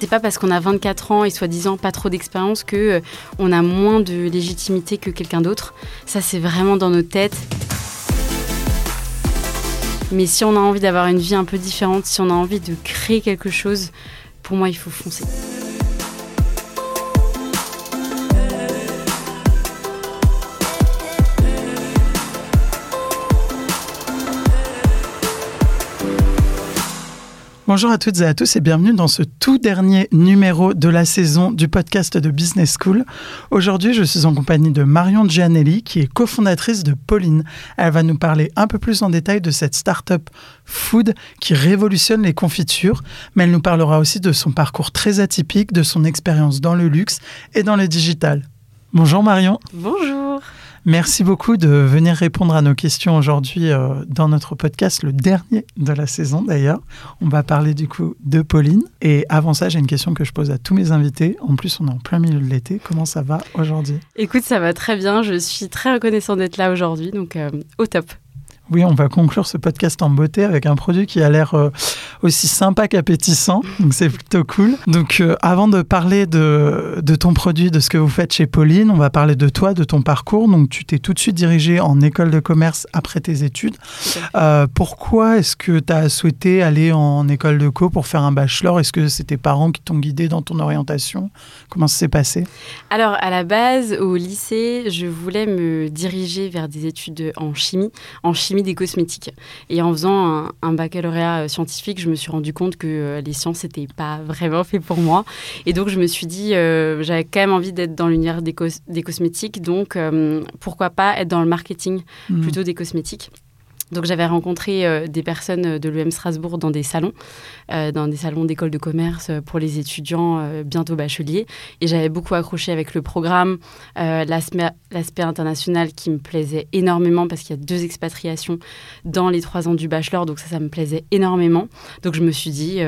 C'est pas parce qu'on a 24 ans et soi-disant pas trop d'expérience que euh, on a moins de légitimité que quelqu'un d'autre. Ça, c'est vraiment dans nos têtes. Mais si on a envie d'avoir une vie un peu différente, si on a envie de créer quelque chose, pour moi, il faut foncer. Bonjour à toutes et à tous et bienvenue dans ce tout dernier numéro de la saison du podcast de Business School. Aujourd'hui, je suis en compagnie de Marion Gianelli, qui est cofondatrice de Pauline. Elle va nous parler un peu plus en détail de cette start-up food qui révolutionne les confitures, mais elle nous parlera aussi de son parcours très atypique, de son expérience dans le luxe et dans le digital. Bonjour Marion. Bonjour. Merci beaucoup de venir répondre à nos questions aujourd'hui euh, dans notre podcast, le dernier de la saison d'ailleurs. On va parler du coup de Pauline. Et avant ça, j'ai une question que je pose à tous mes invités. En plus, on est en plein milieu de l'été. Comment ça va aujourd'hui? Écoute, ça va très bien. Je suis très reconnaissante d'être là aujourd'hui, donc euh, au top. Oui, on va conclure ce podcast en beauté avec un produit qui a l'air euh, aussi sympa qu'appétissant. Donc c'est plutôt cool. Donc euh, avant de parler de, de, ton produit, de ce que vous faites chez Pauline, on va parler de toi, de ton parcours. Donc tu t'es tout de suite dirigé en école de commerce après tes études. Euh, pourquoi est-ce que tu as souhaité aller en école de co pour faire un bachelor? Est-ce que c'est tes parents qui t'ont guidé dans ton orientation? Comment ça s'est passé? Alors à la base, au lycée, je voulais me diriger vers des études en chimie, en chimie des cosmétiques. Et en faisant un, baccalauréat euh, scientifique, je me suis rendu compte que euh, les sciences n'étaient pas vraiment fait pour moi. Et donc, je me suis dit, euh, j'avais quand même envie d'être dans l'univers des, des, cosmétiques. Donc, pourquoi pas être dans le marketing mmh. plutôt des cosmétiques donc j'avais rencontré euh, des personnes de l'UM Strasbourg dans des salons, euh, dans des salons d'école de commerce pour les étudiants euh, bientôt bacheliers. Et j'avais beaucoup accroché avec le programme, l'aspect international qui me plaisait énormément parce qu'il y a deux expatriations dans les trois ans du bachelor. Donc ça, ça me plaisait énormément. Donc je me suis dit,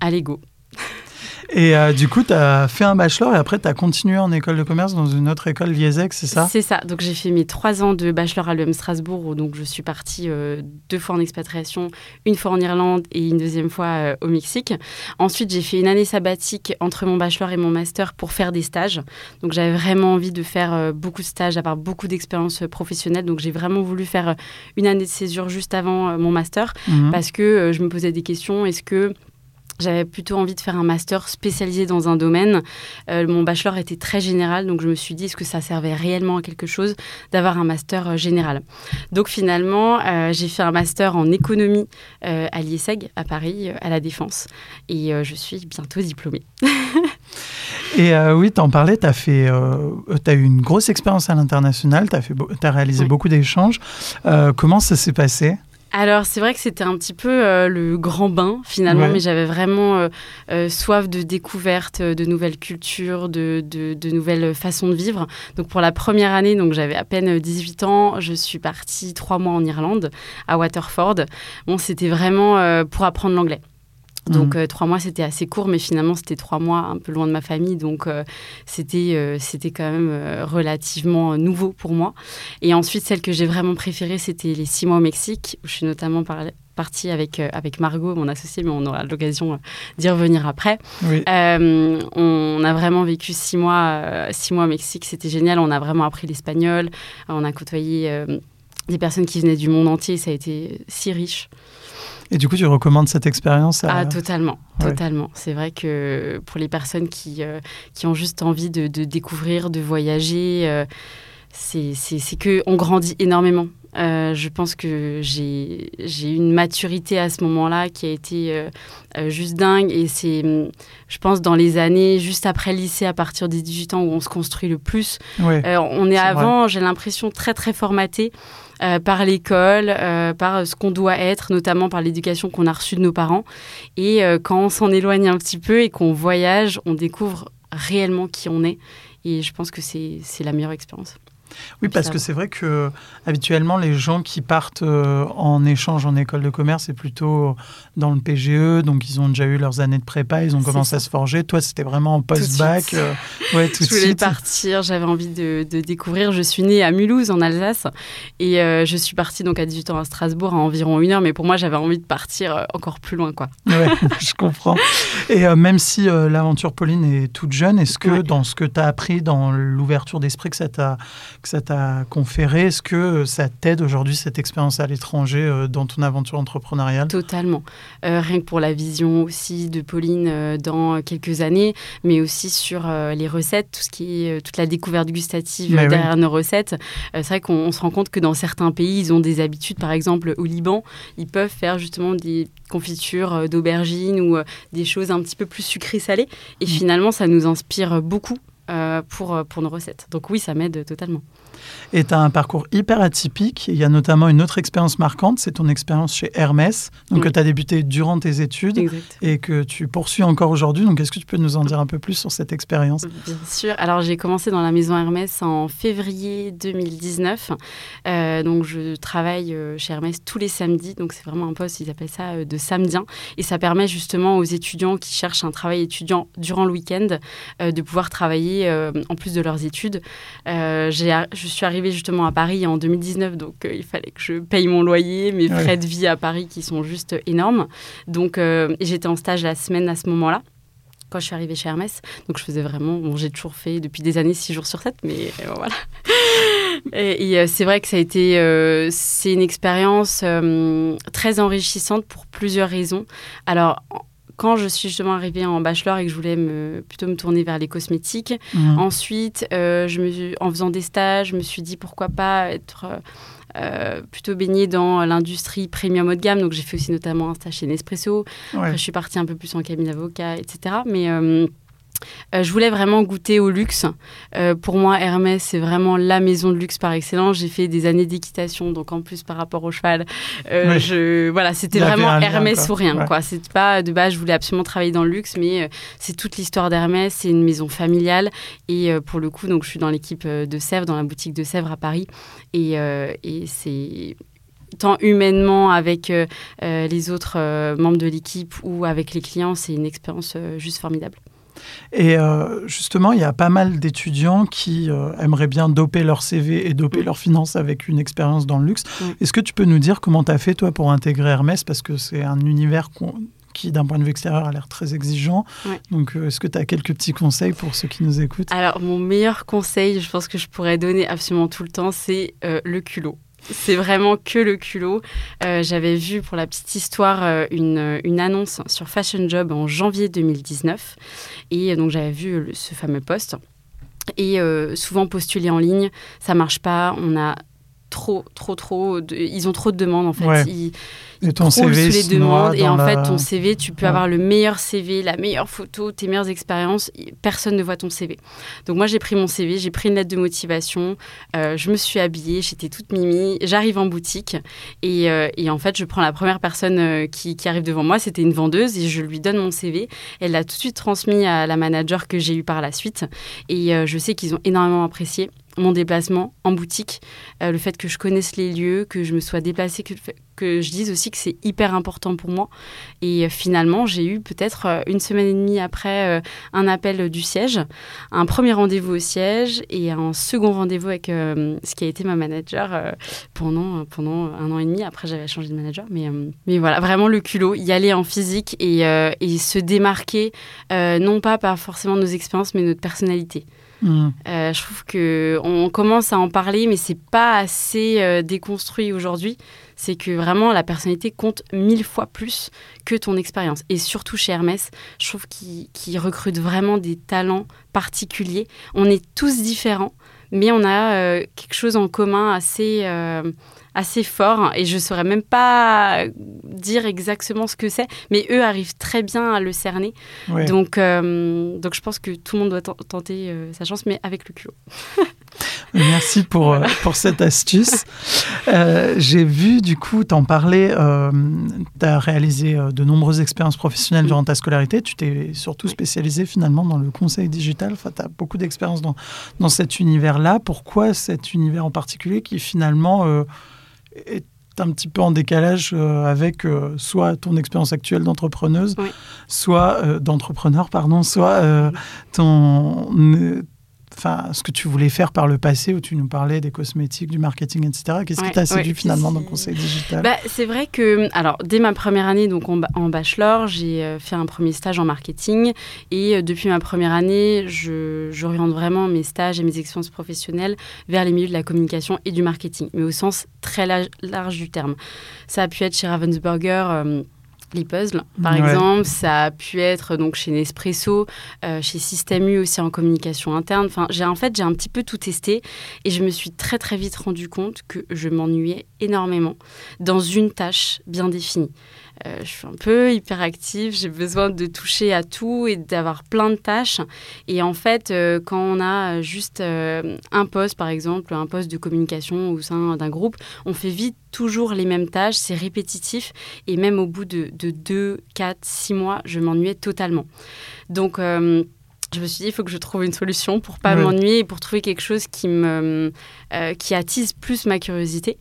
allez go. Et euh, du coup, tu as fait un bachelor et après, tu as continué en école de commerce dans une autre école, l'IESEC, c'est ça? C'est ça. Donc, j'ai fait mes trois ans de bachelor à l'UM Strasbourg, où donc, je suis partie euh, deux fois en expatriation, une fois en Irlande et une deuxième fois euh, au Mexique. Ensuite, j'ai fait une année sabbatique entre mon bachelor et mon master pour faire des stages. Donc, j'avais vraiment envie de faire beaucoup de stages, avoir beaucoup d'expériences professionnelles. Donc, j'ai vraiment voulu faire une année de césure juste avant mon master mhm. parce que je me posais des questions. Est-ce que j'avais plutôt envie de faire un master spécialisé dans un domaine. Euh, mon bachelor était très général, donc je me suis dit, est-ce que ça servait réellement à quelque chose d'avoir un master euh, général? Donc finalement, euh, j'ai fait un master en économie à l'IESEG, à Paris, à la Défense. Et je suis bientôt diplômée. Et oui, tu en parlais, tu as, fait, as eu une grosse expérience à l'international, tu as, as, réalisé beaucoup d'échanges. comment ça s'est passé? Alors c'est vrai que c'était un petit peu euh, le grand bain finalement, mais j'avais vraiment euh, euh, soif de découverte, de nouvelles cultures, de, de, nouvelles façons de vivre. Donc pour la première année, donc j'avais à peine 18 ans, je suis partie trois mois en Irlande, à Waterford. Bon, c'était vraiment pour apprendre l'anglais. Donc mhm. euh, trois mois, c'était assez court, mais finalement, c'était trois mois un peu loin de ma famille. Donc euh, c'était euh, c'était quand même relativement nouveau pour moi. Et ensuite, celle que j'ai vraiment préférée, c'était les six mois au Mexique, où je suis notamment partie avec, avec Margot, mon associée, mais on aura l'occasion d'y revenir après. on a vraiment vécu six mois, six mois au Mexique, c'était génial. On a vraiment appris l'espagnol, on a côtoyé des personnes qui venaient du monde entier, ça a été si riche. Et du coup, tu recommandes cette expérience Ah, totalement, totalement. C'est vrai que pour les personnes qui, euh, qui ont juste envie de, découvrir, de voyager, euh, c'est que on grandit énormément. Euh, je pense que j'ai eu une maturité à ce moment-là qui a été juste dingue. Et c'est, je pense, dans les années juste après le lycée, à partir des 18 ans, où on se construit le plus. on est, avant, j'ai l'impression, très, très formaté. Euh, par l'école, euh, par ce qu'on doit être, notamment par l'éducation qu'on a reçue de nos parents. Et euh, quand on s'en éloigne un petit peu et qu'on voyage, on découvre réellement qui on est. Et je pense que c'est la meilleure expérience. Oui, parce que c'est vrai que habituellement les gens qui partent euh, en échange en école de commerce, c'est plutôt dans le PGE, donc ils ont déjà eu leurs années de prépa, ils ont commencé à se forger. Toi, c'était vraiment en post-bac. Euh, ouais, tout je voulais partir, j'avais envie de, découvrir. Je suis née à Mulhouse, en Alsace, et euh, je suis partie donc à 18 ans à Strasbourg, à environ une heure. Mais pour moi, j'avais envie de partir encore plus loin, quoi. Ouais, je comprends. Et même si l'aventure Pauline est toute jeune, est-ce que dans ce que tu as appris, dans l'ouverture d'esprit que ça t'a que ça t'a conféré? Est-ce que ça t'aide aujourd'hui, cette expérience à l'étranger, euh, dans ton aventure entrepreneuriale? Totalement. Euh, rien que pour la vision aussi de Pauline euh, dans quelques années, mais aussi sur les recettes, tout ce qui est, toute la découverte gustative derrière nos recettes. c'est vrai qu'on se rend compte que dans certains pays, ils ont des habitudes. Par exemple, au Liban, ils peuvent faire justement des confitures d'aubergines ou des choses un petit peu plus sucrées salées. Et mm. finalement, ça nous inspire beaucoup pour, pour nos recettes. Donc oui, ça m'aide totalement. Et tu as un parcours hyper atypique. Il y a notamment une autre expérience marquante, c'est ton expérience chez Hermès, donc que tu as débuté durant tes études et que tu poursuis encore aujourd'hui. Donc est-ce que tu peux nous en dire un peu plus sur cette expérience? Bien sûr. Alors j'ai commencé dans la maison Hermès en février 2019. Euh, donc je travaille euh, chez Hermès tous les samedis. Donc c'est vraiment un poste, ils appellent ça euh, de samedien. Et ça permet justement aux étudiants qui cherchent un travail étudiant durant le week-end de pouvoir travailler en plus de leurs études. j'ai je suis arrivée justement à Paris en 2019, donc euh, il fallait que je paye mon loyer, mes frais de vie à Paris qui sont juste énormes. Donc euh, j'étais en stage la semaine à ce moment-là quand je suis arrivée chez Hermès. Donc je faisais vraiment, bon, j'ai toujours fait depuis des années 6 jours sur 7, mais euh, voilà. Et, c'est vrai que ça a été, c'est une expérience très enrichissante pour plusieurs raisons. Alors quand je suis justement arrivée en bachelor et que je voulais me, plutôt me tourner vers les cosmétiques. Mmh. Ensuite, euh, je me, en faisant des stages, je me suis dit pourquoi pas être euh, plutôt baignée dans l'industrie premium haut de gamme. Donc j'ai fait aussi notamment un stage chez Nespresso. Après, je suis partie un peu plus en cabinet d'avocat, etc. Mais euh, je voulais vraiment goûter au luxe. Euh, pour moi, Hermès, c'est vraiment la maison de luxe par excellence. J'ai fait des années d'équitation, donc en plus par rapport au cheval, euh, je, voilà, c'était vraiment Hermès ou rien. Quoi. C'est pas de base, je voulais absolument travailler dans le luxe, mais c'est toute l'histoire d'Hermès. C'est une maison familiale et pour le coup, donc je suis dans l'équipe de Sèvres, dans la boutique de Sèvres à Paris, et, et c'est tant humainement avec les autres membres de l'équipe ou avec les clients, c'est une expérience juste formidable. Et euh, justement, il y a pas mal d'étudiants qui euh, aimeraient bien doper leur CV et doper mm. leur finance avec une expérience dans le luxe. Mm. Est-ce que tu peux nous dire comment tu as fait, toi, pour intégrer Hermès? Parce que c'est un univers qui, d'un point de vue extérieur, a l'air très exigeant. Donc, euh, est-ce que tu as quelques petits conseils pour ceux qui nous écoutent? Alors, mon meilleur conseil, je pense que je pourrais donner absolument tout le temps, c'est le culot. C'est vraiment que le culot. Euh, j'avais vu pour la petite histoire euh, une, annonce sur Fashion Job en janvier 2019 et donc j'avais vu ce fameux poste. Et euh, souvent postulé en ligne, ça marche pas. On a trop, trop, trop. De... Ils ont trop de demandes en fait. Ils, et ton CV les demandes. Et en fait, ton CV, tu peux avoir le meilleur CV, la meilleure photo, tes meilleures expériences. Personne ne voit ton CV. Donc moi, j'ai pris mon CV, j'ai pris une lettre de motivation, euh, je me suis habillée, j'étais toute mimi. J'arrive en boutique et, euh, et, en fait, je prends la première personne euh, qui, qui, arrive devant moi. C'était une vendeuse et je lui donne mon CV. Elle l'a tout de suite transmis à la manager que j'ai eu par la suite. Et je sais qu'ils ont énormément apprécié mon déplacement en boutique, le fait que je connaisse les lieux, que je me sois déplacée, que, que je dise aussi que c'est hyper important pour moi. Et euh, finalement, j'ai eu peut-être euh, une semaine et demie après euh, un appel du siège, un premier rendez-vous au siège et un second rendez-vous avec ce qui a été ma manager pendant, pendant un an et demi. Après, j'avais changé de manager. Mais, mais voilà, vraiment le culot, y aller en physique et, et se démarquer, non pas par forcément nos expériences, mais notre personnalité. Mmh. je trouve que on commence à en parler, mais c'est pas assez déconstruit aujourd'hui c'est que vraiment la personnalité compte mille fois plus que ton expérience. Et surtout chez Hermès, je trouve qu'ils recrutent vraiment des talents particuliers. On est tous différents, mais on a euh, quelque chose en commun assez, euh, assez fort. Et je ne saurais même pas dire exactement ce que c'est, mais eux arrivent très bien à le cerner. Donc, euh, donc je pense que tout le monde doit tenter sa chance, mais avec le culot. Merci pour, euh, pour cette astuce. Euh, j'ai vu, du coup, t'en parler, euh, tu as réalisé de nombreuses expériences professionnelles durant ta scolarité. Tu t'es surtout spécialisé finalement dans le conseil digital. Enfin, tu as beaucoup d'expérience dans, dans cet univers-là. Pourquoi cet univers en particulier qui finalement est un petit peu en décalage avec soit ton expérience actuelle d'entrepreneuse, soit d'entrepreneur, pardon, soit ton enfin, ce que tu voulais faire par le passé, où tu nous parlais des cosmétiques, du marketing, etc. Qu'est-ce qui t'a séduit finalement dans le conseil digital? Bah, C'est vrai que, alors, dès ma première année, donc en, bachelor, j'ai euh, fait un premier stage en marketing. Et euh, depuis ma première année, j'oriente vraiment mes stages et mes expériences professionnelles vers les milieux de la communication et du marketing, mais au sens très large, du terme. Ça a pu être chez Ravensburger. Euh, les puzzles, par exemple. Ça a pu être donc chez Nespresso, euh, chez Système U aussi en communication interne. Enfin, j'ai en fait j'ai un petit peu tout testé et je me suis très très vite rendu compte que je m'ennuyais énormément dans une tâche bien définie. Euh, je suis un peu hyperactive, j'ai besoin de toucher à tout et d'avoir plein de tâches. Et en fait, euh, quand on a juste euh, un poste, par exemple, un poste de communication au sein d'un groupe, on fait vite toujours les mêmes tâches, c'est répétitif. Et même au bout de, de 2, 4, 6 mois, je m'ennuyais totalement. Donc, je me suis dit, il faut que je trouve une solution pour pas m'ennuyer et pour trouver quelque chose qui me qui attise plus ma curiosité.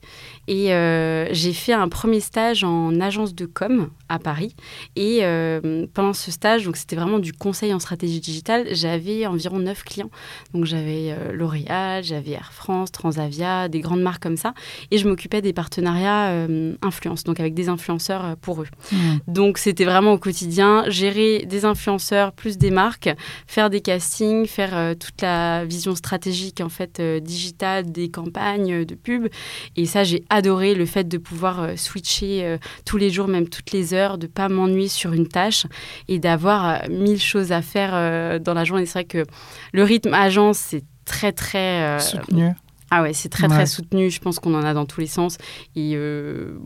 Et euh, j'ai fait un premier stage en agence de com à Paris. Et euh, pendant ce stage, donc c'était vraiment du conseil en stratégie digitale, j'avais environ 9 clients. Donc j'avais euh, L'Oréal, j'avais Air France, Transavia, des grandes marques comme ça. Et je m'occupais des partenariats influence, donc avec des influenceurs pour eux. Mmh. Donc c'était vraiment au quotidien, gérer des influenceurs plus des marques, faire des castings, faire toute la vision stratégique en fait digitale des campagnes de pub. Et ça, j'ai adoré le fait de pouvoir euh, switcher euh, tous les jours, même toutes les heures, de pas m'ennuyer sur une tâche et d'avoir euh, mille choses à faire dans la journée. C'est vrai que le rythme agence, c'est très, très... soutenu. Ah ouais, c'est très très soutenu. Je pense qu'on en a dans tous les sens. Et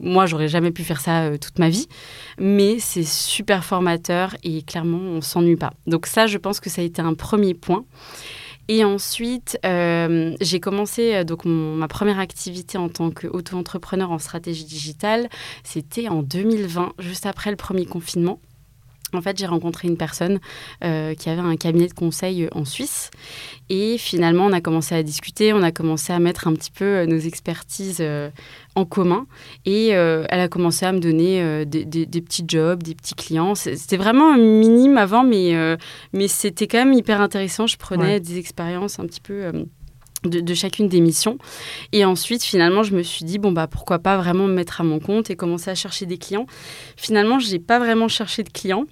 moi, j'aurais jamais pu faire ça toute ma vie, mais c'est super formateur et clairement, on s'ennuie pas. Donc ça, je pense que ça a été un premier point. Et ensuite, euh, j'ai commencé euh, donc ma première activité en tant qu'auto-entrepreneur en stratégie digitale. C'était en 2020, juste après le premier confinement. En fait, j'ai rencontré une personne euh, qui avait un cabinet de conseil en Suisse. Et finalement, on a commencé à discuter, on a commencé à mettre un petit peu nos expertises en commun. Et euh, elle a commencé à me donner euh, des, petits jobs, des petits clients. C'était vraiment minime avant, mais, euh, mais c'était quand même hyper intéressant. Je prenais des expériences un petit peu... De, de, chacune des missions. Et ensuite, finalement, je me suis dit, bon, bah, pourquoi pas vraiment me mettre à mon compte et commencer à chercher des clients. Finalement, je n'ai pas vraiment cherché de clients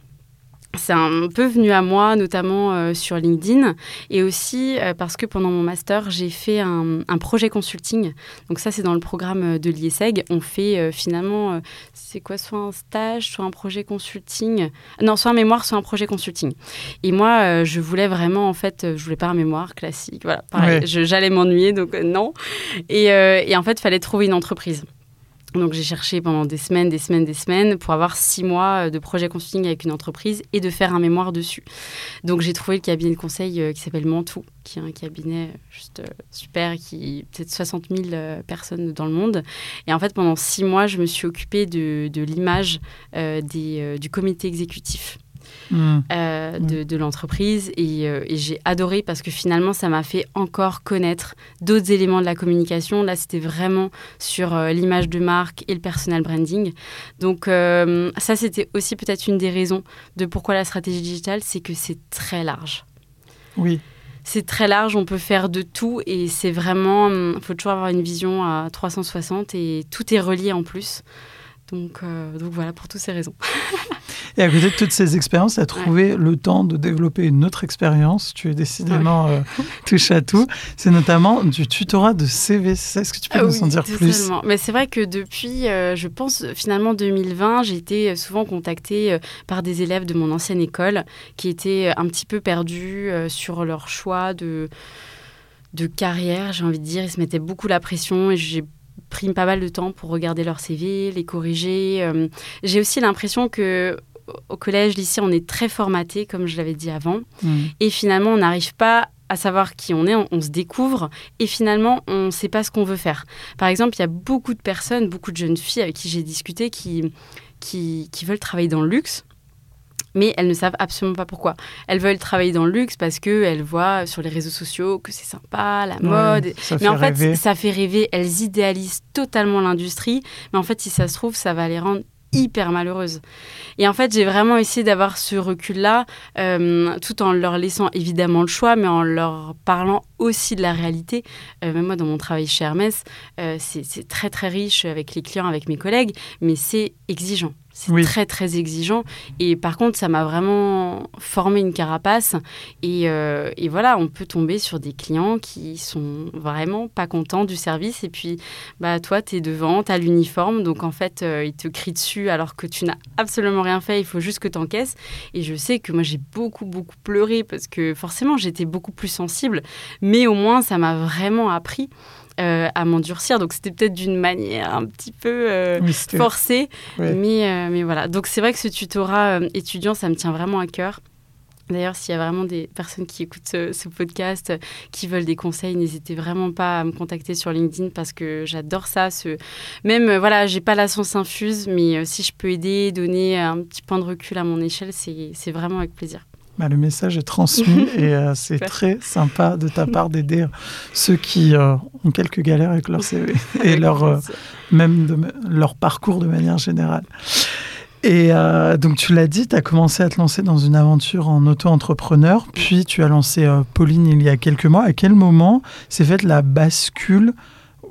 c'est un peu venu à moi, notamment euh, sur LinkedIn, et aussi euh, parce que pendant mon master, j'ai fait un, projet consulting. Donc ça, c'est dans le programme de l'IESEG. On fait euh, finalement, c'est quoi, soit un stage, soit un projet consulting. Non, soit un mémoire, soit un projet consulting. Et moi, je voulais vraiment, en fait, je voulais pas un mémoire classique. Voilà, pareil, j'allais m'ennuyer, donc non. Et, et en fait, il fallait trouver une entreprise. Donc j'ai cherché pendant des semaines, des semaines, des semaines pour avoir six mois euh, de projet consulting avec une entreprise et de faire un mémoire dessus. Donc j'ai trouvé le cabinet de conseil euh, qui s'appelle Mantou, qui est un cabinet euh, juste super, qui peut-être 60 000 personnes dans le monde. Et en fait pendant six mois, je me suis occupée de, de l'image du comité exécutif. Hmm. Euh, de, l'entreprise. Euh, et, j'ai adoré parce que finalement, ça m'a fait encore connaître d'autres éléments de la communication. Là, c'était vraiment sur euh, l'image de marque et le personal branding. Donc, ça, c'était aussi peut-être une des raisons de pourquoi la stratégie digitale, c'est que c'est très large. Oui c'est très large, on peut faire de tout et c'est vraiment, il faut toujours avoir une vision à 360 et tout est relié en plus. Donc, donc voilà, pour toutes ces raisons. Et à côté de toutes ces expériences, tu as trouvé le temps de développer une autre expérience. Tu es décidément euh, touche à tout. C'est notamment du tutorat de CVC. Est-ce que tu peux ah nous en dire plus? Mais c'est vrai que depuis, euh, je pense, finalement 2020, j'ai été souvent contactée euh, par des élèves de mon ancienne école qui étaient un petit peu perdus sur leur choix de, de carrière, j'ai envie de dire. Ils se mettaient beaucoup la pression et j'ai pris pas mal de temps pour regarder leur CV, les corriger. j'ai aussi l'impression que au collège, lycée, on est très formaté, comme je l'avais dit avant. Mm. Et finalement, on n'arrive pas à savoir qui on est, on, se découvre et finalement on ne sait pas ce qu'on veut faire. Par exemple, il y a beaucoup de personnes, beaucoup de jeunes filles avec qui j'ai discuté qui, qui, qui veulent travailler dans le luxe mais elles ne savent absolument pas pourquoi. Elles veulent travailler dans le luxe parce qu'elles voient sur les réseaux sociaux que c'est sympa, la mode. mais en fait, ça fait rêver. Elles idéalisent totalement l'industrie. Mais en fait, si ça se trouve, ça va les rendre hyper malheureuses. Et en fait, j'ai vraiment essayé d'avoir ce recul-là, euh, tout en leur laissant évidemment le choix, mais en leur parlant aussi de la réalité. Euh, même moi, dans mon travail chez Hermès, euh, c'est très très riche avec les clients, avec mes collègues, mais c'est exigeant. C'est très, très exigeant. Et par contre, ça m'a vraiment formé une carapace. Et, euh, et, voilà, on peut tomber sur des clients qui sont vraiment pas contents du service. Et puis, bah, toi, tu es devant, tu as l'uniforme. Donc, en fait, euh, ils te crient dessus alors que tu n'as absolument rien fait. Il faut juste que tu encaisses. Et je sais que moi, j'ai beaucoup, beaucoup pleuré parce que forcément, j'étais beaucoup plus sensible. Mais au moins, ça m'a vraiment appris. Euh, à m'endurcir. Donc c'était peut-être d'une manière un petit peu euh, forcée. Mais, euh, mais voilà. Donc c'est vrai que ce tutorat étudiant, ça me tient vraiment à cœur. D'ailleurs, s'il y a vraiment des personnes qui écoutent ce, podcast, qui veulent des conseils, n'hésitez vraiment pas à me contacter sur LinkedIn parce que j'adore ça. Ce... Même, voilà, j'ai pas la science infuse, mais si je peux aider, donner un petit point de recul à mon échelle, c'est vraiment avec plaisir. Bah, le message est transmis et euh, c'est très sympa de ta part d'aider ceux qui euh, ont quelques galères avec leur CV et leur, euh, même de, leur parcours de manière générale. Et donc tu l'as dit, tu as commencé à te lancer dans une aventure en auto-entrepreneur, puis tu as lancé Pauline il y a quelques mois. À quel moment s'est faite la bascule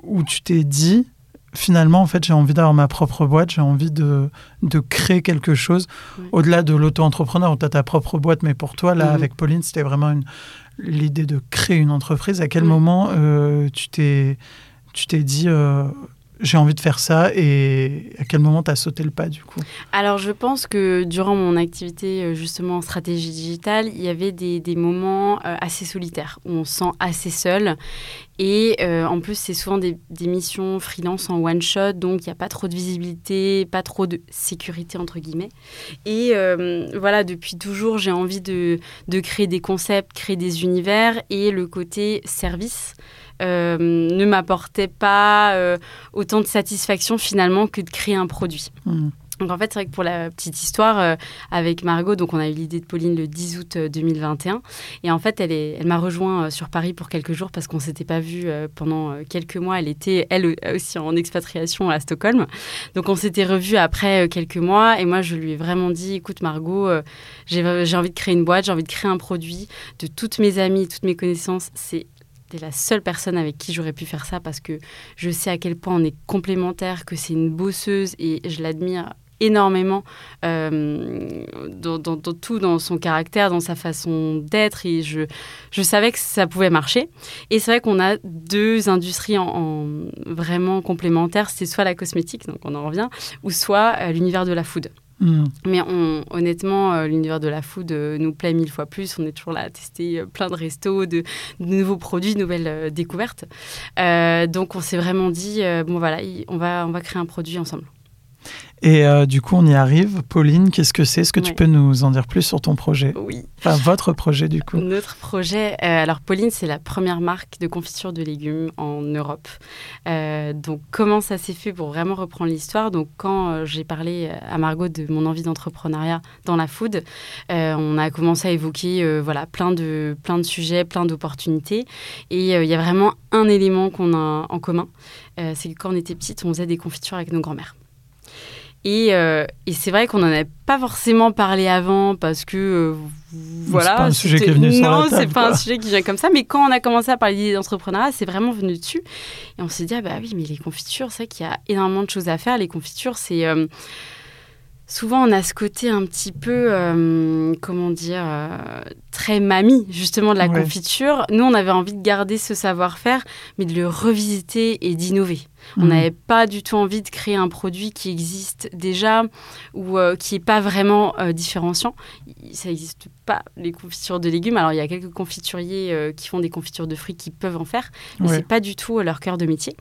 où tu t'es dit, finalement, en fait, j'ai envie d'avoir ma propre boîte, j'ai envie de, de créer quelque chose. Au-delà de l'auto-entrepreneur, tu as ta propre boîte, mais pour toi, là, mhm. avec Pauline, c'était vraiment l'idée de créer une entreprise. À quel moment euh, tu t'es dit, euh, j'ai envie de faire ça et à quel moment tu as sauté le pas du coup? Alors je pense que durant mon activité euh, justement en stratégie digitale, il y avait des, moments euh, assez solitaires où on se sent assez seul. Et euh, en plus c'est souvent des, missions freelance en one shot donc il n'y a pas trop de visibilité, pas trop de sécurité entre guillemets. Et voilà depuis toujours j'ai envie de créer des concepts, créer des univers et le côté service euh, ne m'apportait pas euh, autant de satisfaction finalement que de créer un produit. Hmm. Donc en fait, c'est vrai que pour la petite histoire, euh, avec Margot, donc on a eu l'idée de Pauline le 10 août 2021. Et en fait, elle, est, elle m'a rejoint sur Paris pour quelques jours parce qu'on ne s'était pas vu pendant quelques mois. Elle était, elle aussi, en expatriation à Stockholm. Donc on s'était revus après quelques mois. Et moi, je lui ai vraiment dit, écoute Margot, j'ai, j'ai envie de créer une boîte, j'ai envie de créer un produit. De toutes mes amies, toutes mes connaissances, c'est c'était la seule personne avec qui j'aurais pu faire ça parce que je sais à quel point on est complémentaires, que c'est une bosseuse et je l'admire énormément euh, dans, tout, dans son caractère, dans sa façon d'être. Et je, je savais que ça pouvait marcher. Et c'est vrai qu'on a deux industries en, vraiment complémentaires. C'est soit la cosmétique, donc on en revient, ou soit euh, l'univers de la food. Mm. Mais on, honnêtement, euh, l'univers de la food euh, nous plaît mille fois plus. On est toujours là à tester euh, plein de restos, de, nouveaux produits, de nouvelles découvertes. donc on s'est vraiment dit, bon voilà, on va, on va créer un produit ensemble. Et euh, du coup, on y arrive. Pauline, qu'est-ce que c'est? Est-ce que tu peux nous en dire plus sur ton projet? Oui. Enfin, votre projet, du coup. Notre projet. Euh, alors, Pauline, c'est la première marque de confiture de légumes en Europe. Euh, donc, comment ça s'est fait pour vraiment reprendre l'histoire? Donc, quand j'ai parlé à Margot de mon envie d'entrepreneuriat dans la food, on a commencé à évoquer voilà, plein, de, plein de sujets, plein d'opportunités. Et il y a vraiment un élément qu'on a en commun. c'est que quand on était petite, on faisait des confitures avec nos grands-mères. Euh, et, c'est vrai qu'on n'en avait pas forcément parlé avant parce que euh, voilà. C'est pas un sujet qui est venu sur Non, c'est pas un sujet qui vient comme ça. Mais quand on a commencé à parler d'idées d'entrepreneuriat, c'est vraiment venu dessus. Et on s'est dit, ah bah oui, mais les confitures, c'est vrai qu'il y a énormément de choses à faire. Les confitures, c'est. Euh, souvent on a ce côté un petit peu, comment dire, très mamie justement de la confiture. Nous, on avait envie de garder ce savoir-faire, mais de le revisiter et d'innover. On mhm. n'avait pas du tout envie de créer un produit qui existe déjà ou euh, qui n'est pas vraiment euh, différenciant. Ça n'existe pas, les confitures de légumes. Alors, il y a quelques confituriers euh, qui font des confitures de fruits qui peuvent en faire, mais ce n'est pas du tout leur cœur de métier.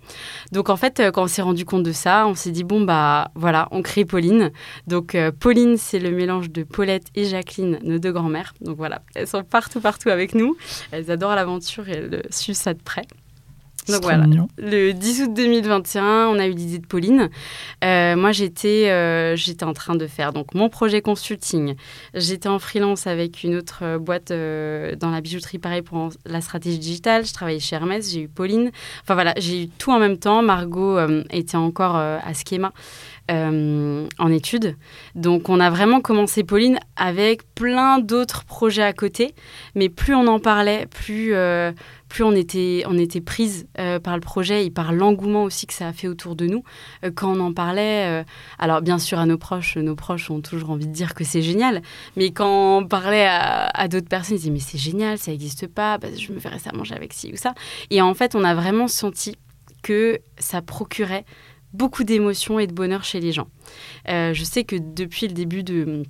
Donc, en fait, quand on s'est rendu compte de ça, on s'est dit, bon, bah voilà, on crée Pauline. Donc, Pauline, c'est le mélange de Paulette et Jacqueline, nos deux grand-mères. Donc, voilà, elles sont partout, partout avec nous. Elles adorent l'aventure et elles suivent ça de près. Donc voilà, le 10 août 2021, on a eu l'idée de Pauline. Euh, moi, j'étais euh, j'étais en train de faire donc mon projet consulting. J'étais en freelance avec une autre euh, boîte dans la bijouterie, pareil pour la stratégie digitale. Je travaillais chez Hermès, j'ai eu Pauline. Enfin voilà, j'ai eu tout en même temps. Margot était encore à Schema. en études. Donc on a vraiment commencé Pauline avec plein d'autres projets à côté, mais plus on en parlait, plus plus on était, on était prise euh, par le projet et par l'engouement aussi que ça a fait autour de nous. Euh, quand on en parlait, euh, alors bien sûr à nos proches, nos proches ont toujours envie de dire que c'est génial, mais quand on parlait à, d'autres personnes, ils disaient mais c'est génial, ça n'existe pas, bah, je me ferais ça manger avec ci ou ça. Et en fait, on a vraiment senti que ça procurait beaucoup d'émotions et de bonheur chez les gens. je sais que depuis le début de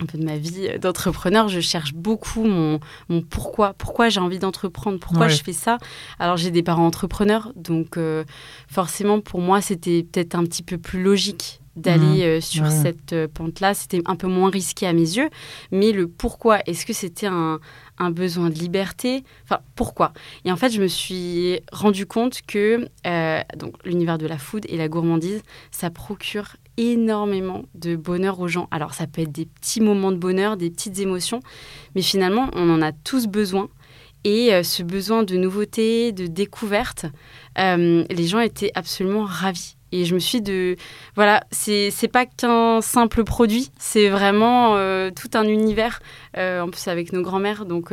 un peu de ma vie d'entrepreneur, je cherche beaucoup mon, mon pourquoi. Pourquoi j'ai envie d'entreprendre? Pourquoi je fais ça? Alors, j'ai des parents entrepreneurs, donc euh, forcément, pour moi, c'était peut-être un petit peu plus logique d'aller mmh. euh, sur cette euh, pente-là. C'était un peu moins risqué à mes yeux. Mais le pourquoi, est-ce que c'était un, un, besoin de liberté? Enfin, pourquoi? Et en fait, je me suis rendu compte que donc l'univers de la food et la gourmandise, ça procure énormément de bonheur aux gens. Alors ça peut être des petits moments de bonheur, des petites émotions, mais finalement on en a tous besoin. Et euh, ce besoin de nouveauté, de découverte, euh, les gens étaient absolument ravis. Et je me suis de. Voilà, c'est pas qu'un simple produit, c'est vraiment euh, tout un univers. en plus, avec nos grands-mères. Donc,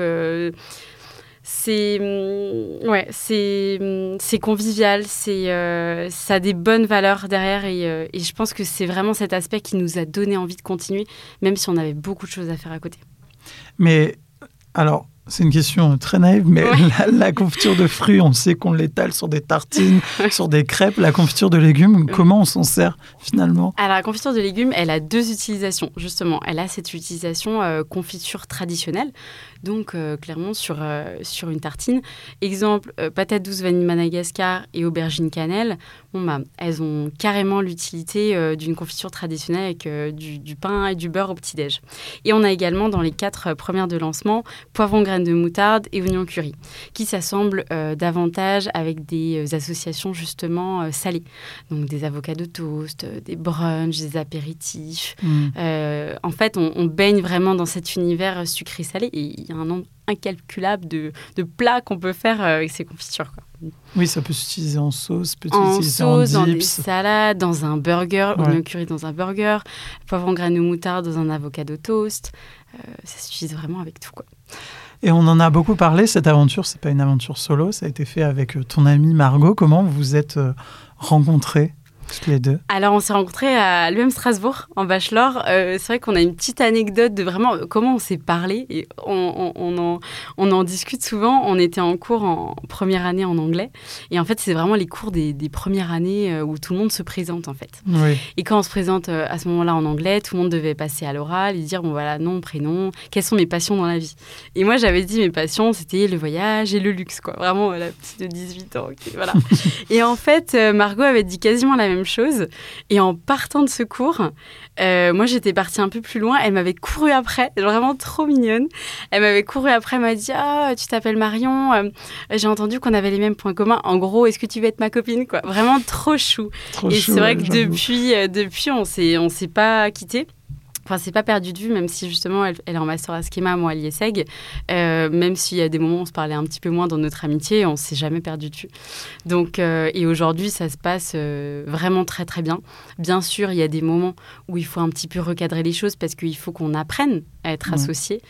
c'est mm, ouais, c'est mm, c'est convivial, c'est euh, ça a des bonnes valeurs derrière et, euh, et je pense que c'est vraiment cet aspect qui nous a donné envie de continuer, même si on avait beaucoup de choses à faire à côté. Mais alors, c'est une question très naïve, mais la, confiture de fruits, on sait qu'on l'étale sur des tartines, sur des crêpes. La confiture de légumes, comment on s'en sert finalement? Alors, la confiture de légumes, elle a deux utilisations, justement. Elle a cette utilisation euh, confiture traditionnelle, donc euh, clairement sur, euh, sur une tartine. Exemple, patate douce vanille Madagascar et aubergine cannelle. Bon, bah, elles ont carrément l'utilité d'une confiture traditionnelle avec du, du, pain et du beurre au petit-déj. Et on a également dans les quatre premières de lancement poivron graines de moutarde et oignons curry, qui s'assemblent euh, davantage avec des euh, associations justement euh, salées. Donc des avocats de toast, des brunchs, des apéritifs. Mm. en fait, on, baigne vraiment dans cet univers sucré-salé et il y a un nombre incalculable de, de plats qu'on peut faire avec ces confitures. Oui, ça peut s'utiliser en sauce, peut en sauce, dans des salades, dans un burger, oignon curry dans un burger, poivron graines de moutarde dans un avocado toast. ça s'utilise vraiment avec tout, quoi. Et on en a beaucoup parlé, cette aventure, c'est pas une aventure solo, ça a été fait avec euh, ton amie Margot. Comment vous vous êtes euh, les deux Alors, on s'est rencontrés à l'UM Strasbourg en bachelor. Euh, c'est vrai qu'on a une petite anecdote de vraiment comment on s'est parlé et on, en, on, en, discute souvent. On était en cours en première année en anglais et en fait, c'est vraiment les cours des, premières années euh, où tout le monde se présente en fait. Et quand on se présente euh, à ce moment-là en anglais, tout le monde devait passer à l'oral et dire bon voilà, nom, prénom, quelles sont mes passions dans la vie? Et moi, j'avais dit mes passions, c'était le voyage et le luxe, quoi. Vraiment la petite de 18 ans. voilà. et en fait, Margot avait dit quasiment la même chose. Et en partant de ce cours, euh, moi j'étais partie un peu plus loin. Elle m'avait couru après, vraiment trop mignonne. Elle m'avait couru après, elle m'a dit Ah, tu t'appelles Marion. Euh, j'ai entendu qu'on avait les mêmes points communs. En gros, est-ce que tu veux être ma copine quoi? Vraiment trop chou. et c'est vrai que depuis, euh, depuis, on s'est, on s'est pas quitté. Enfin, c'est pas perdu de vue, même si justement elle, est en master à Schema, moi à l'IESEG. Euh, même s'il y a des moments où on se parlait un petit peu moins dans notre amitié, on s'est jamais perdu de vue. Donc, euh, et aujourd'hui, ça se passe euh, vraiment très très bien. Bien sûr, il y a des moments où il faut un petit peu recadrer les choses parce qu'il faut qu'on apprenne à être associés.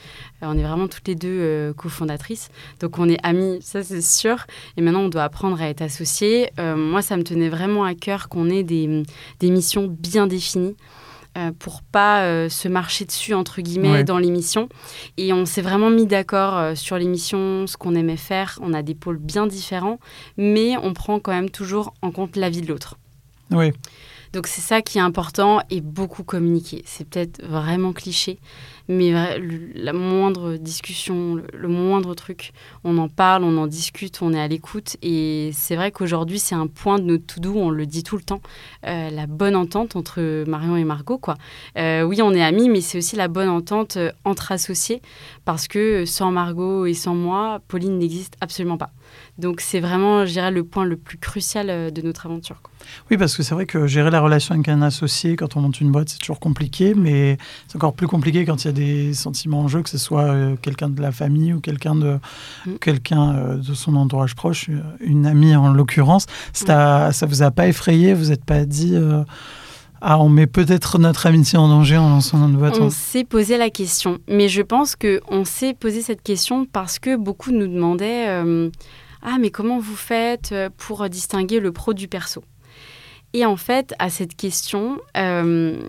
on est vraiment toutes les deux cofondatrices. Donc, on est amis, ça c'est sûr. Et maintenant, on doit apprendre à être associés. moi, ça me tenait vraiment à cœur qu'on ait des, des missions bien définies. Euh, pour pas euh, se marcher dessus entre guillemets dans l'émission. Et on s'est vraiment mis d'accord euh, sur l'émission, ce qu'on aimait faire. On a des pôles bien différents, mais on prend quand même toujours en compte la vie de l'autre. Oui. Donc c'est ça qui est important et beaucoup communiquer. C'est peut-être vraiment cliché, mais la moindre discussion, le, moindre truc, on en parle, on en discute, on est à l'écoute. Et c'est vrai qu'aujourd'hui, c'est un point de notre to-do, on le dit tout le temps, euh, la bonne entente entre Marion et Margot. Quoi. Euh, oui, on est amis, mais c'est aussi la bonne entente euh, entre associés, parce que sans Margot et sans moi, Pauline n'existe absolument pas. Donc c'est vraiment, je dirais, le point le plus crucial euh, de notre aventure. Oui, parce que c'est vrai que gérer la relation avec un associé quand on monte une boîte, c'est toujours compliqué, mais c'est encore plus compliqué quand il y a des sentiments en jeu, que ce soit euh, quelqu'un de la famille ou quelqu'un de, mm. quelqu'un euh, de son entourage proche, une amie en l'occurrence. Ça, ne vous a pas effrayé? Vous n'êtes pas dit... Ah, on met peut-être notre amitié en danger en lançant notre boîte. On s'est posé la question, mais je pense que on s'est posé cette question parce que beaucoup nous demandaient ah, mais comment vous faites euh, pour distinguer le pro du perso? Et en fait, à cette question, euh,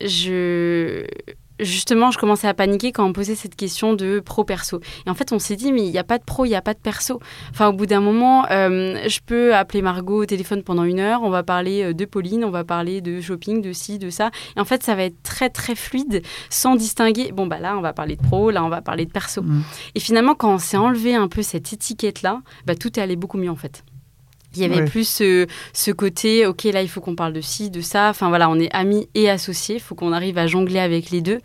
je justement, je commençais à paniquer quand on posait cette question de pro-perso. Et en fait, on s'est dit, mais il n'y a pas de pro, il n'y a pas de perso. Enfin, au bout d'un moment, euh, je peux appeler Margot au téléphone pendant une heure, on va parler de Pauline, on va parler de shopping, de ci, de ça. Et en fait, ça va être très, très fluide, sans distinguer, bon, bah là, on va parler de pro, là, on va parler de perso. Mm. Et finalement, quand on s'est enlevé un peu cette étiquette-là, bah, tout est allé beaucoup mieux, en fait. Il y avait plus ce, côté, ok, là, il faut qu'on parle de ci, de ça. Enfin voilà, on est amis et associés. Il faut qu'on arrive à jongler avec les deux.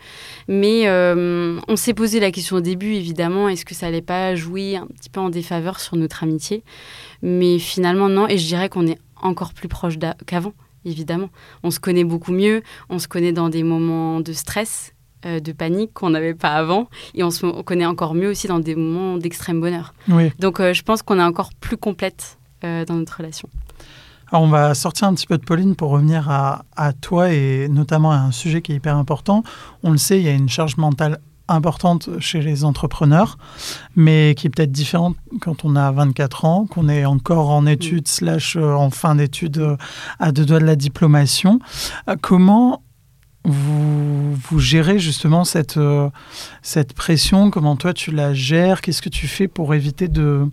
Mais euh, on s'est posé la question au début, évidemment, est-ce que ça allait pas jouer un petit peu en défaveur sur notre amitié? Mais finalement, non. Et je dirais qu'on est encore plus proche qu'avant, évidemment. On se connaît beaucoup mieux. On se connaît dans des moments de stress euh, de panique qu'on n'avait pas avant. Et on se connaît encore mieux aussi dans des moments d'extrême bonheur. Donc euh, je pense qu'on est encore plus complète dans notre relation. Alors on va sortir un petit peu de Pauline pour revenir à, toi et notamment à un sujet qui est hyper important. On le sait, il y a une charge mentale importante chez les entrepreneurs, mais qui est peut-être différente quand on a 24 ans, qu'on est encore en études slash euh, en fin d'études euh, à deux doigts de la diplomation. Comment vous, vous gérez justement cette, cette pression? Comment toi tu la gères? Qu'est-ce que tu fais pour éviter de,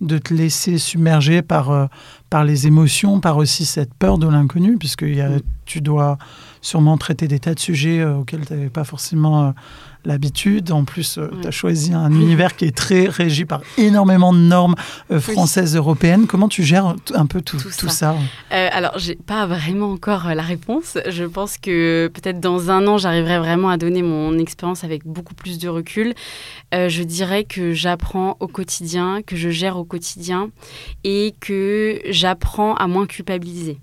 de te laisser submerger par, euh, par les émotions, par aussi cette peur de l'inconnu, puisque y a, mm. tu dois sûrement traiter des tas de sujets euh, auxquels tu n'avais pas forcément euh, l'habitude. En plus, euh, tu as choisi un univers qui est très régi par énormément de normes françaises, européennes. Comment tu gères un peu tout, tout, ça, Alors, j'ai pas vraiment encore la réponse. Je pense que peut-être dans un an, j'arriverai vraiment à donner mon expérience avec beaucoup plus de recul. je dirais que j'apprends au quotidien, que je gère au quotidien et que j'apprends à moins culpabiliser.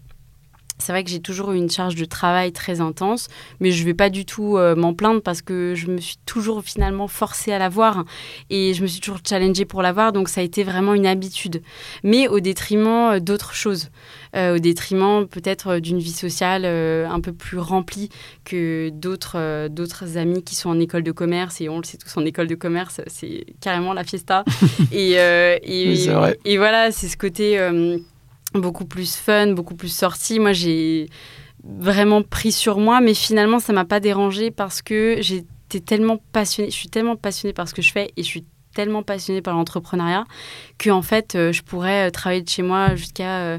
C'est vrai que j'ai toujours eu une charge de travail très intense, mais je ne vais pas du tout euh, m'en plaindre parce que je me suis toujours finalement forcée à l'avoir et je me suis toujours challengée pour l'avoir, donc ça a été vraiment une habitude, mais au détriment euh, d'autres choses, euh, au détriment peut-être d'une vie sociale un peu plus remplie que d'autres d'autres amis qui sont en école de commerce et on le sait tous en école de commerce, c'est carrément la fiesta. Et, et, et, voilà, c'est ce côté beaucoup plus fun, beaucoup plus sorti. Moi, j'ai vraiment pris sur moi, mais finalement, ça m'a pas dérangé parce que j'étais tellement passionnée, je suis tellement passionnée par ce que je fais et je suis tellement passionnée par l'entrepreneuriat que en fait, euh, je pourrais euh, travailler de chez moi jusqu'à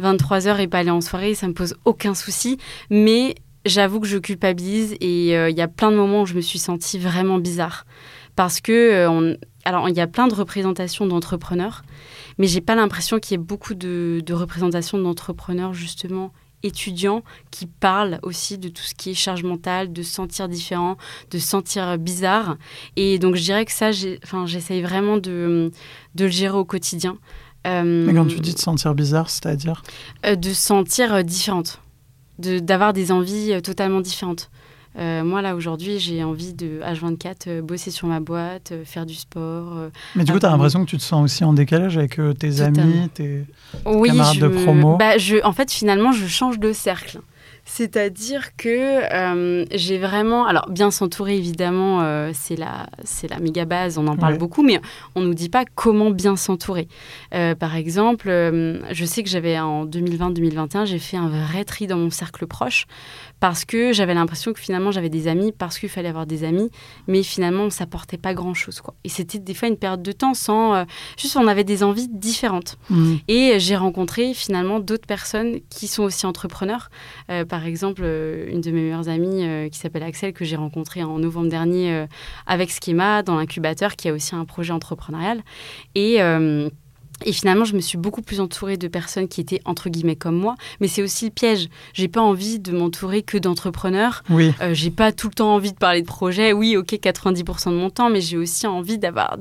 23 euh, h et pas aller en soirée, ça me pose aucun souci, mais j'avoue que je culpabilise et il y a plein de moments où je me suis sentie vraiment bizarre parce que alors il y a plein de représentations d'entrepreneurs mais j'ai pas l'impression qu'il y ait beaucoup de, de représentations d'entrepreneurs justement étudiants qui parlent aussi de tout ce qui est charge mentale, de sentir différent, de sentir bizarre. Et donc je dirais que ça, j'essaye vraiment de, de, le gérer au quotidien. Euh, Mais quand tu dis de sentir bizarre, c'est-à-dire? Euh, De sentir euh, différente, d'avoir des envies totalement différentes. Euh, moi, là, aujourd'hui, j'ai envie de H24 euh, bosser sur ma boîte, euh, faire du sport. Mais du coup, tu as l'impression que tu te sens aussi en décalage avec tes amis, tes camarades de promo? bah, je... En fait, finalement, je change de cercle. C'est-à-dire que j'ai vraiment, alors bien s'entourer évidemment, c'est la la méga base, on en parle beaucoup, mais on nous dit pas comment bien s'entourer. Par exemple, je sais que j'avais en 2020-2021, j'ai fait un vrai tri dans mon cercle proche parce que j'avais l'impression que finalement j'avais des amis parce qu'il fallait avoir des amis, mais finalement ça portait pas grand chose quoi. Et c'était des fois une période de temps sans, juste on avait des envies différentes. Mmh. Et j'ai rencontré finalement d'autres personnes qui sont aussi entrepreneurs par exemple, une de mes meilleures amies qui s'appelle Axel, que j'ai rencontrée en novembre dernier avec Schema dans l'incubateur, qui a aussi un projet entrepreneurial. Et et finalement, je me suis beaucoup plus entourée de personnes qui étaient entre guillemets comme moi. Mais c'est aussi le piège. J'ai pas envie de m'entourer que d'entrepreneurs. Oui. Euh, j'ai pas tout le temps envie de parler de projets. Oui, ok, 90% de mon temps, mais j'ai aussi envie d'avoir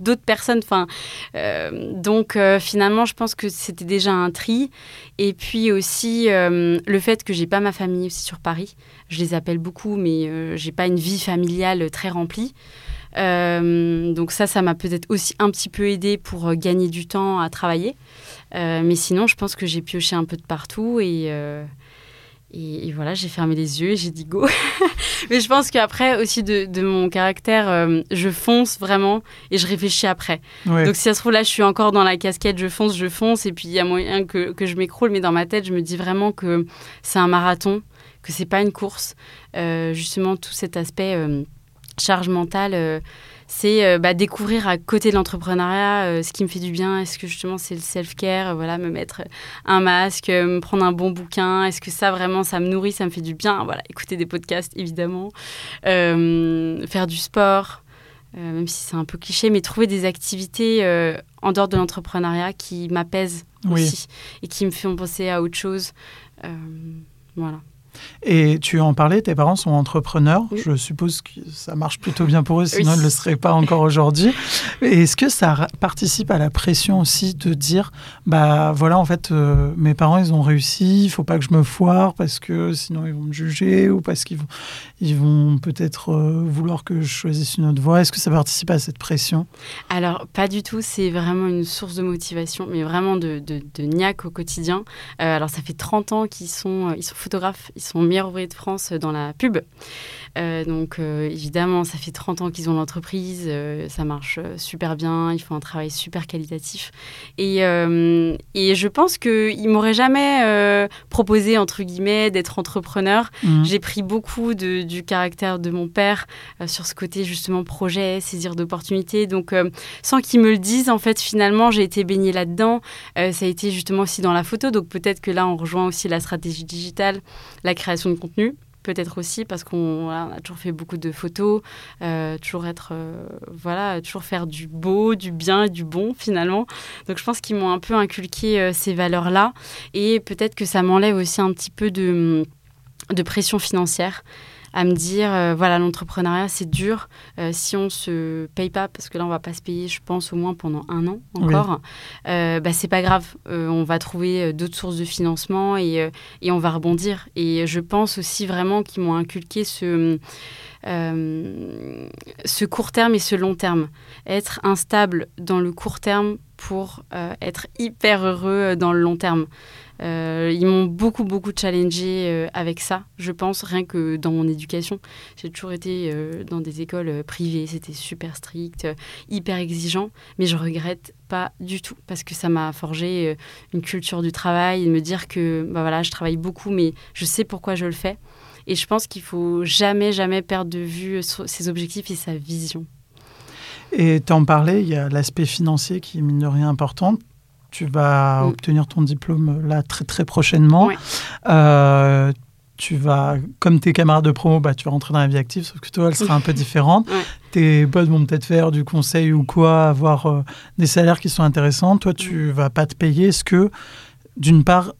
d'autres personnes. Enfin, euh, donc euh, finalement, je pense que c'était déjà un tri. Et puis aussi le fait que j'ai pas ma famille aussi sur Paris. Je les appelle beaucoup, mais j'ai pas une vie familiale très remplie. Euh, donc ça, ça m'a peut-être aussi un petit peu aidé pour euh, gagner du temps à travailler. Euh, mais sinon, je pense que j'ai pioché un peu de partout et, et, voilà, j'ai fermé les yeux et j'ai dit go. mais je pense qu'après aussi de, mon caractère, je fonce vraiment et je réfléchis après. Donc si ça se trouve là, je suis encore dans la casquette, je fonce, je fonce et puis il y a moyen que, que je m'écroule. Mais dans ma tête, je me dis vraiment que c'est un marathon, que c'est pas une course. justement, tout cet aspect charge mentale, euh, c'est euh, bah, découvrir à côté de l'entrepreneuriat euh, ce qui me fait du bien. Est-ce que justement c'est le self-care, voilà, me mettre un masque, me prendre un bon bouquin? Est-ce que ça vraiment ça me nourrit, ça me fait du bien? Voilà, écouter des podcasts évidemment, faire du sport. même si c'est un peu cliché, mais trouver des activités en dehors de l'entrepreneuriat qui m'apaisent aussi et qui me font penser à autre chose. voilà. Et tu en parlais, tes parents sont entrepreneurs. Je suppose que ça marche plutôt bien pour eux, sinon ils ne le seraient pas encore aujourd'hui. Est-ce que ça participe à la pression aussi de dire, bah voilà, en fait, euh, mes parents, ils ont réussi, il faut pas que je me foire parce que sinon ils vont me juger ou parce qu'ils vont, ils vont peut-être euh, vouloir que je choisisse une autre voie. Est-ce que ça participe à cette pression? Alors, pas du tout. C'est vraiment une source de motivation, mais vraiment de, de, niaque au quotidien. Euh, alors, ça fait 30 ans qu'ils sont, ils sont photographes, ils sont meilleurs ouvriers de France dans la pub. Euh, donc euh, évidemment, ça fait 30 ans qu'ils ont l'entreprise, euh, ça marche super bien, ils font un travail super qualitatif. Et, et je pense qu'ils ne m'auraient jamais proposé, entre guillemets, d'être entrepreneur. Mmh. J'ai pris beaucoup de, du caractère de mon père sur ce côté justement projet, saisir d'opportunités. Donc sans qu'ils me le disent, en fait, finalement, j'ai été baignée là-dedans. ça a été justement aussi dans la photo. Donc peut-être que là, on rejoint aussi la stratégie digitale, la création de contenu peut-être aussi parce qu'on a toujours fait beaucoup de photos, euh, toujours être, euh, voilà, toujours faire du beau, du bien et du bon finalement. Donc je pense qu'ils m'ont un peu inculqué euh, ces valeurs-là et peut-être que ça m'enlève aussi un petit peu de, de pression financière à me dire euh, voilà l'entrepreneuriat c'est dur euh, si on se paye pas parce que là on va pas se payer je pense au moins pendant un an encore euh, bah, c'est pas grave. On va trouver d'autres sources de financement et, et, on va rebondir. Et je pense aussi vraiment qu'ils m'ont inculqué ce ce court terme et ce long terme. Être instable dans le court terme pour être hyper heureux dans le long terme euh, ils m'ont beaucoup, beaucoup challengé euh, avec ça, je pense, rien que dans mon éducation. J'ai toujours été euh, dans des écoles privées, c'était super strict, hyper exigeant, mais je regrette pas du tout parce que ça m'a forgé une culture du travail et me dire que bah voilà, je travaille beaucoup, mais je sais pourquoi je le fais. Et je pense qu'il faut jamais, jamais perdre de vue ses objectifs et sa vision. Et tu en parlais, il y a l'aspect financier qui est mine de rien important tu vas mm. obtenir ton diplôme euh, là très très prochainement. Euh, tu vas, comme tes camarades de promo, bah, tu vas rentrer dans la vie active, sauf que toi, elle sera un peu différente. Tes potes vont peut-être faire du conseil ou quoi, avoir euh, des salaires qui sont intéressants. Toi, tu vas pas te payer. Est-ce que, d'une part,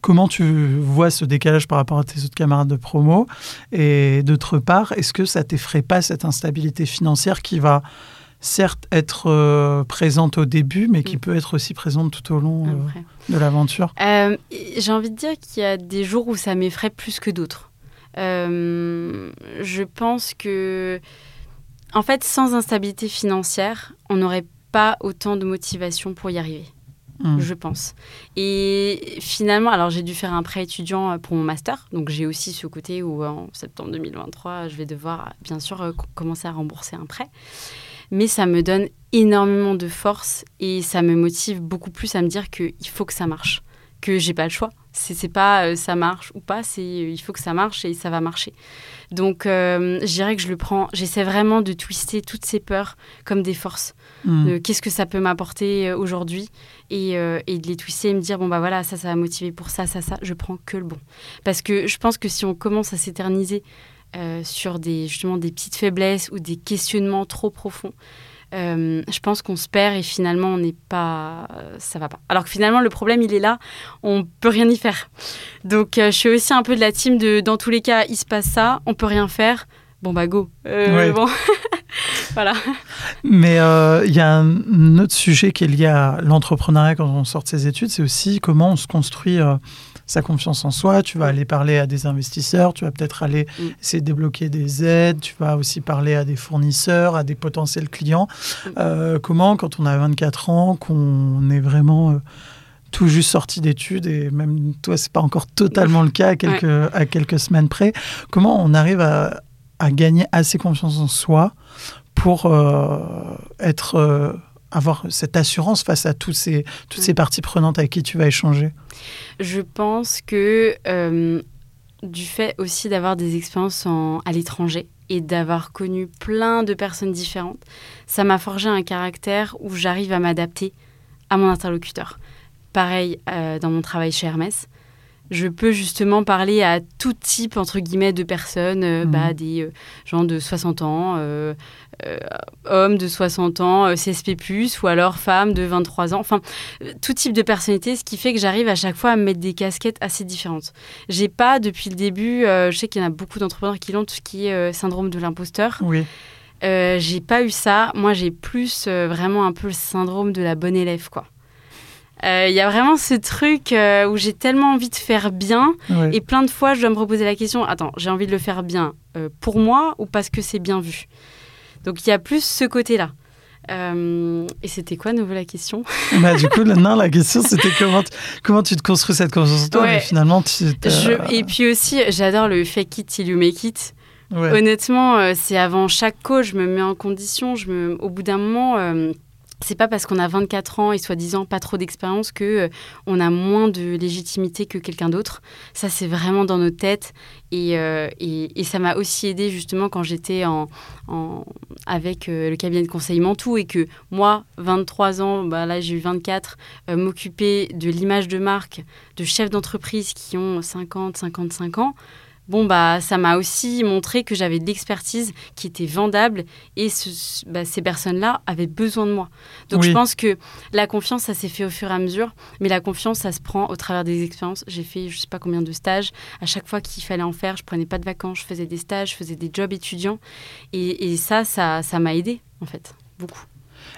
comment tu vois ce décalage par rapport à tes autres camarades de promo? Et d'autre part, est-ce que ça t'effraie pas cette instabilité financière qui va certes être euh, présente au début, mais qui mm. peut être aussi présente tout au long euh, de l'aventure euh, J'ai envie de dire qu'il y a des jours où ça m'effraie plus que d'autres. je pense que, en fait, sans instabilité financière, on n'aurait pas autant de motivation pour y arriver. Mm. Je pense. Et finalement, alors j'ai dû faire un prêt étudiant pour mon master, donc j'ai aussi ce côté où en septembre 2023, je vais devoir bien sûr commencer à rembourser un prêt mais ça me donne énormément de force et ça me motive beaucoup plus à me dire qu'il faut que ça marche que j'ai pas le choix. C'est pas ça marche ou pas, c'est il faut que ça marche et ça va marcher. Donc, je dirais que je le prends. J'essaie vraiment de twister toutes ces peurs comme des forces. Hmm. Qu'est-ce que ça peut m'apporter aujourd'hui et, et, de les twister et me dire bon bah voilà ça ça va motiver pour ça ça ça. Je prends que le bon parce que je pense que si on commence à s'éterniser euh, sur des, justement des petites faiblesses ou des questionnements trop profonds. Euh, je pense qu'on se perd et finalement on n'est pas ça va pas. Alors que finalement le problème il est là. On peut rien y faire. Donc euh, je suis aussi un peu de la team de dans tous les cas il se passe ça on peut rien faire. Bon bah go. Bon. Voilà. Mais il y a un autre sujet qui est lié à l'entrepreneuriat quand on sort de ses études c'est aussi comment on se construit sa confiance en soi, tu vas aller parler à des investisseurs, tu vas peut-être aller mm. essayer de débloquer des aides, tu vas aussi parler à des fournisseurs, à des potentiels clients. Mm. Euh, comment, quand on a 24 ans, qu'on est vraiment euh, tout juste sorti d'études, et même toi, c'est pas encore totalement le cas à quelques, à quelques semaines près, comment on arrive à, gagner assez confiance en soi pour euh, être avoir cette assurance face à tous ces, toutes ces parties prenantes avec qui tu vas échanger Je pense que euh, du fait aussi d'avoir des expériences à l'étranger et d'avoir connu plein de personnes différentes, ça m'a forgé un caractère où j'arrive à m'adapter à mon interlocuteur. Pareil euh, dans mon travail chez Hermès je peux justement parler à tout type, entre guillemets, de personnes, euh, bah, des euh, gens de 60 ans, euh, hommes de 60 ans, CSP+, ou alors femmes de 23 ans, enfin, tout type de personnalité, ce qui fait que j'arrive à chaque fois à mettre des casquettes assez différentes. J'ai pas, depuis le début, je sais qu'il y en a beaucoup d'entrepreneurs qui l'ont, tout ce qui est syndrome de l'imposteur. Oui. j'ai pas eu ça. Moi, j'ai plus vraiment un peu le syndrome de la bonne élève, quoi. Il euh, y a vraiment ce truc euh, où j'ai tellement envie de faire bien et plein de fois je dois me reposer la question attends j'ai envie de le faire bien euh, pour moi ou parce que c'est bien vu? Donc il y a plus ce côté là et c'était quoi nouveau la question? Bah, Du coup, non, la question c'était comment, comment tu te construis cette confiance en toi? Finalement Et puis aussi, j'adore le fake it till you make it. Honnêtement, c'est avant chaque coach, je me mets en condition. Je me... Au bout d'un moment, c'est pas parce qu'on a 24 ans et soi-disant pas trop d'expérience que euh, on a moins de légitimité que quelqu'un d'autre. Ça, c'est vraiment dans nos têtes. Et, euh, ça m'a aussi aidé justement quand j'étais en, avec euh, le cabinet de conseil Mantou et que moi, 23 ans, bah là j'ai eu 24, m'occuper de l'image de marque de chefs d'entreprise qui ont 50, 55 ans bon bah ça m'a aussi montré que j'avais de l'expertise qui était vendable et bah, ces personnes-là avaient besoin de moi. Donc je pense que la confiance ça s'est fait au fur et à mesure, mais la confiance ça se prend au travers des expériences. J'ai fait je sais pas combien de stages. À chaque fois qu'il fallait en faire, je prenais pas de vacances, je faisais des stages, je faisais des jobs étudiants et, et ça ça ça m'a aidé en fait beaucoup.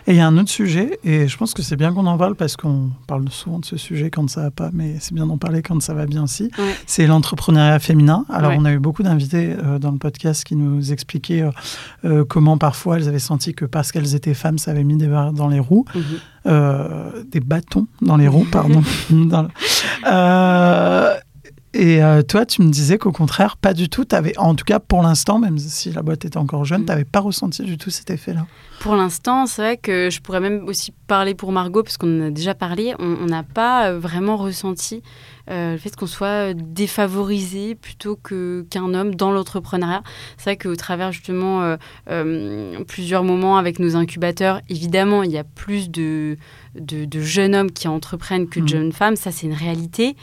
Et il y a un autre sujet, et je pense que c'est bien qu'on en parle parce qu'on parle souvent de ce sujet quand ça va pas, mais c'est bien d'en parler quand ça va bien aussi. C'est l'entrepreneuriat féminin. Alors, on a eu beaucoup d'invités euh, dans le podcast qui nous expliquaient euh, euh, comment parfois elles avaient senti que parce qu'elles étaient femmes, ça avait mis des barres dans les roues. Mhm. des bâtons dans les roues, pardon. Et euh, toi, tu me disais qu'au contraire, pas du tout. Avais, en tout cas, pour l'instant, même si la boîte était encore jeune, mm. tu n'avais pas ressenti du tout cet effet-là. Pour l'instant, c'est vrai que je pourrais même aussi parler pour Margot, parce qu'on en a déjà parlé. On n'a pas euh, vraiment ressenti euh, le fait qu'on soit défavorisé plutôt que, qu'un homme dans l'entrepreneuriat. C'est vrai qu'au travers justement plusieurs moments avec nos incubateurs, évidemment, il y a plus de, de, jeunes hommes qui entreprennent que de mm. jeunes femmes. Ça, c'est une réalité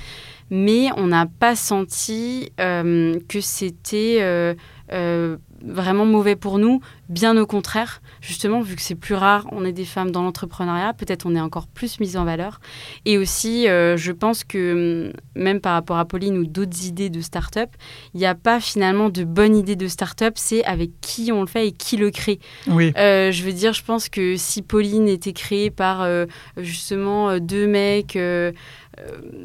mais on n'a pas senti euh, que c'était euh, euh, vraiment mauvais pour nous. Bien au contraire, justement, vu que c'est plus rare, on est des femmes dans l'entrepreneuriat, peut-être on est encore plus mise en valeur. Et aussi, je pense que hum, même par rapport à Pauline ou d'autres idées de start-up, il n'y a pas finalement de bonne idée de start-up, c'est avec qui on le fait et qui le crée. Oui. je veux dire, je pense que si Pauline était créée par justement deux mecs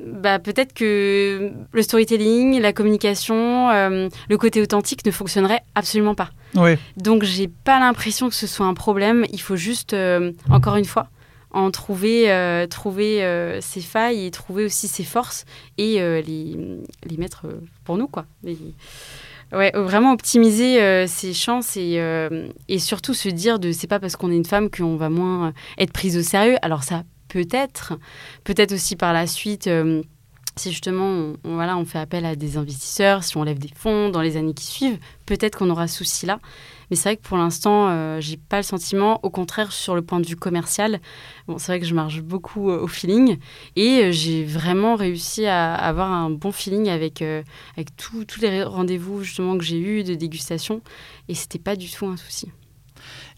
bah, peut-être que le storytelling, la communication, euh, le côté authentique ne fonctionnerait absolument pas. Oui. Donc j'ai pas l'impression que ce soit un problème. Il faut juste, euh, encore une fois, en trouver, trouver ses failles et trouver aussi ses forces et les, les, mettre pour nous. quoi. Ouais, vraiment optimiser ses chances et, et surtout se dire de c'est pas parce qu'on est une femme qu'on va moins être prise au sérieux. Alors ça peut-être, peut-être aussi par la suite. Euh, si justement on, voilà, on fait appel à des investisseurs, si on lève des fonds dans les années qui suivent, peut-être qu'on aura ce souci-là. Mais c'est vrai que pour l'instant, euh, j'ai pas le sentiment. Au contraire, sur le point de vue commercial, bon, c'est vrai que je marche beaucoup euh, au feeling et euh, j'ai vraiment réussi à, avoir un bon feeling avec, avec tous les rendez-vous justement que j'ai eus de dégustation et c'était pas du tout un souci.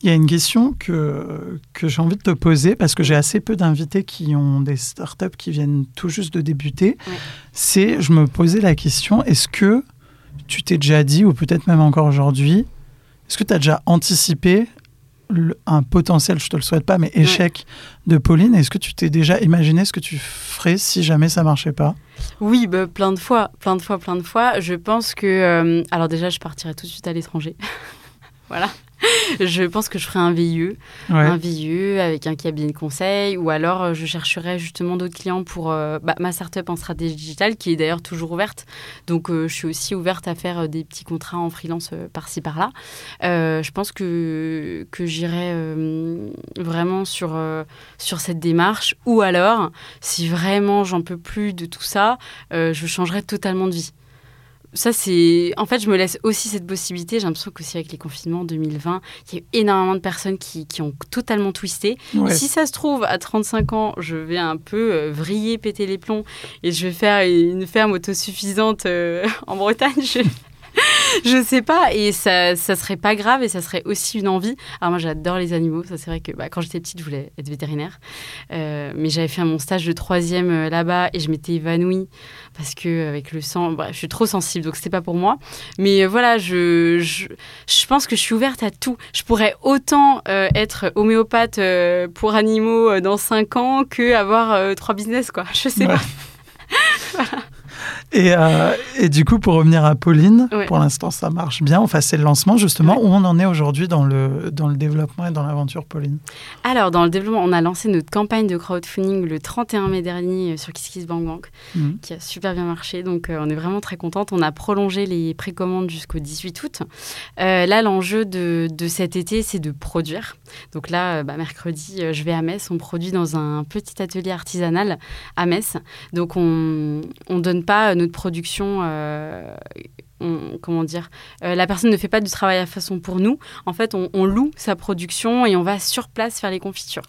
Il y a une question que, que j'ai envie de te poser parce que j'ai assez peu d'invités qui ont des startups qui viennent tout juste de débuter. C'est, je me posais la question, est-ce que tu t'es déjà dit, ou peut-être même encore aujourd'hui, est-ce que tu as déjà anticipé un potentiel, je te le souhaite pas, mais échec de Pauline Est-ce que tu t'es déjà imaginé ce que tu ferais si jamais ça marchait pas? Oui, bah, plein de fois, plein de fois, plein de fois. Je pense que, euh, alors déjà, je partirais tout de suite à l'étranger. voilà. je pense que je ferai un VIE, un VIE avec un cabinet de conseil, ou alors euh, je chercherai justement d'autres clients pour euh, bah, ma startup en stratégie digitale, qui est d'ailleurs toujours ouverte. Donc euh, je suis aussi ouverte à faire des petits contrats en freelance par-ci par-là. je pense que, que j'irai vraiment sur, sur cette démarche, ou alors, si vraiment j'en peux plus de tout ça, je changerai totalement de vie ça, c'est. En fait, je me laisse aussi cette possibilité. J'ai l'impression qu'aussi avec les confinements 2020, il y a eu énormément de personnes qui, qui ont totalement twisté. si ça se trouve, à 35 ans, je vais un peu euh, vriller, péter les plombs et je vais faire une ferme autosuffisante euh, en Bretagne. Je... je sais pas. Et ça, ça serait pas grave et ça serait aussi une envie. Alors, moi, j'adore les animaux. Ça, c'est vrai que bah, quand j'étais petite, je voulais être vétérinaire. Euh, mais j'avais fait mon stage de troisième euh, là-bas et je m'étais évanouie parce que avec le sang, bref, je suis trop sensible, donc c'était pas pour moi. Mais euh, voilà, je, je, je, pense que je suis ouverte à tout. Je pourrais autant être homéopathe pour animaux dans 5 ans que avoir trois business, quoi. Je sais pas. voilà. Et, euh, et, du coup, pour revenir à Pauline, pour l'instant, ça marche bien. Enfin, c'est le lancement, justement. Où on en est aujourd'hui dans le, dans le développement et dans l'aventure, Pauline? Alors, dans le développement, on a lancé notre campagne de crowdfunding le 31 mai dernier euh, sur KissKissBankBank, mmh. qui a super bien marché. Donc, euh, on est vraiment très contente. On a prolongé les précommandes jusqu'au 18 août. là, l'enjeu de, de, cet été, c'est de produire. Donc là, bah, mercredi, je vais à Metz. On produit dans un petit atelier artisanal à Metz. Donc, on ne donne pas notre production euh, comment dire, euh, la personne ne fait pas du travail à façon pour nous. En fait, on, loue sa production et on va sur place faire les confitures.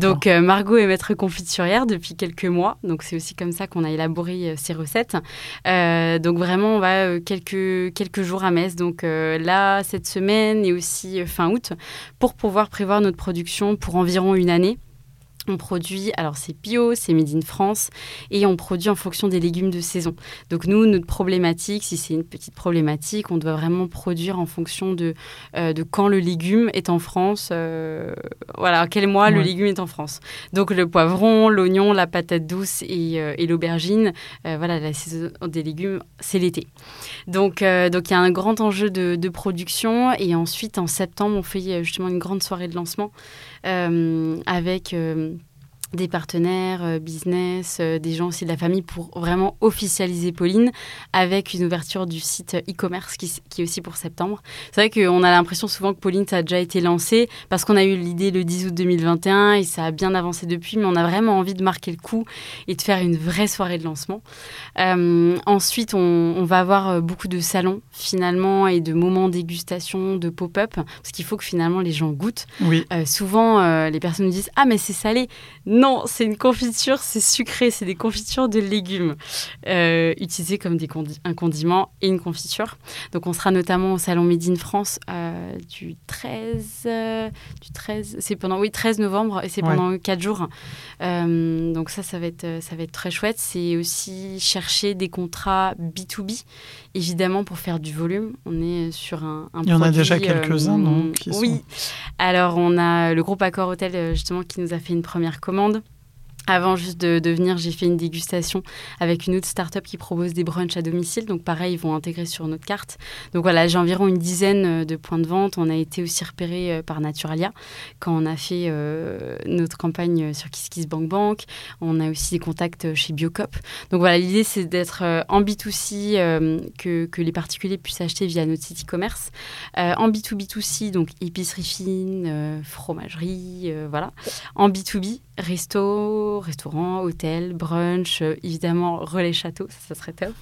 donc, euh, Margot est maître confiturière depuis quelques mois. Donc, c'est aussi comme ça qu'on a élaboré ces recettes. donc, vraiment, on va quelques, quelques jours à Metz. Donc, là, cette semaine et aussi fin août, pour pouvoir prévoir notre production pour environ une année. On produit, alors c'est bio, c'est made in France, et on produit en fonction des légumes de saison. Donc nous, notre problématique, si c'est une petite problématique, on doit vraiment produire en fonction de, euh, de quand le légume est en France, euh, voilà, quel mois le légume est en France. Donc le poivron, l'oignon, la patate douce et, euh, l'aubergine, voilà, la saison des légumes, c'est l'été. Donc donc il y a un grand enjeu de, de, production, et ensuite en septembre, on fait justement une grande soirée de lancement avec des partenaires, euh, business, euh, des gens aussi de la famille pour vraiment officialiser Pauline avec une ouverture du site e-commerce qui, qui, est aussi pour septembre. C'est vrai qu'on a l'impression souvent que Pauline, ça a déjà été lancé parce qu'on a eu l'idée le 10 août 2021 et ça a bien avancé depuis, mais on a vraiment envie de marquer le coup et de faire une vraie soirée de lancement. Euh, ensuite, on, on, va avoir beaucoup de salons finalement et de moments dégustation, de pop-up, parce qu'il faut que finalement les gens goûtent. Oui. souvent, les personnes nous disent Ah, mais c'est salé. Non, c'est une confiture, c'est sucré, c'est des confitures de légumes euh, utilisées comme des un condiment et une confiture. Donc on sera notamment au salon Made in France euh, du 13, euh, du 13, c'est pendant oui 13 novembre et c'est pendant 4 jours. donc ça, ça va être ça va être très chouette. C'est aussi chercher des contrats B2B, évidemment pour faire du volume. On est sur un, un Il y en a déjà quelques-uns, non Oui. Alors on a le groupe Accor Hôtel justement qui nous a fait une première commande avant juste de, venir, j'ai fait une dégustation avec une autre start-up qui propose des brunchs à domicile. Donc pareil, ils vont intégrer sur notre carte. Donc voilà, j'ai environ une dizaine euh, de points de vente. On a été aussi repéré euh, par Naturalia quand on a fait euh, notre campagne sur KissKissBankBank. On a aussi des contacts chez Biocop. Donc voilà, l'idée c'est d'être en B2C, que, que, les particuliers puissent acheter via notre site e-commerce. en B2B2C, donc épicerie fine, fromagerie, voilà. En B2B, resto, restaurant, hôtel, brunch, évidemment relais château, ça, ça serait top.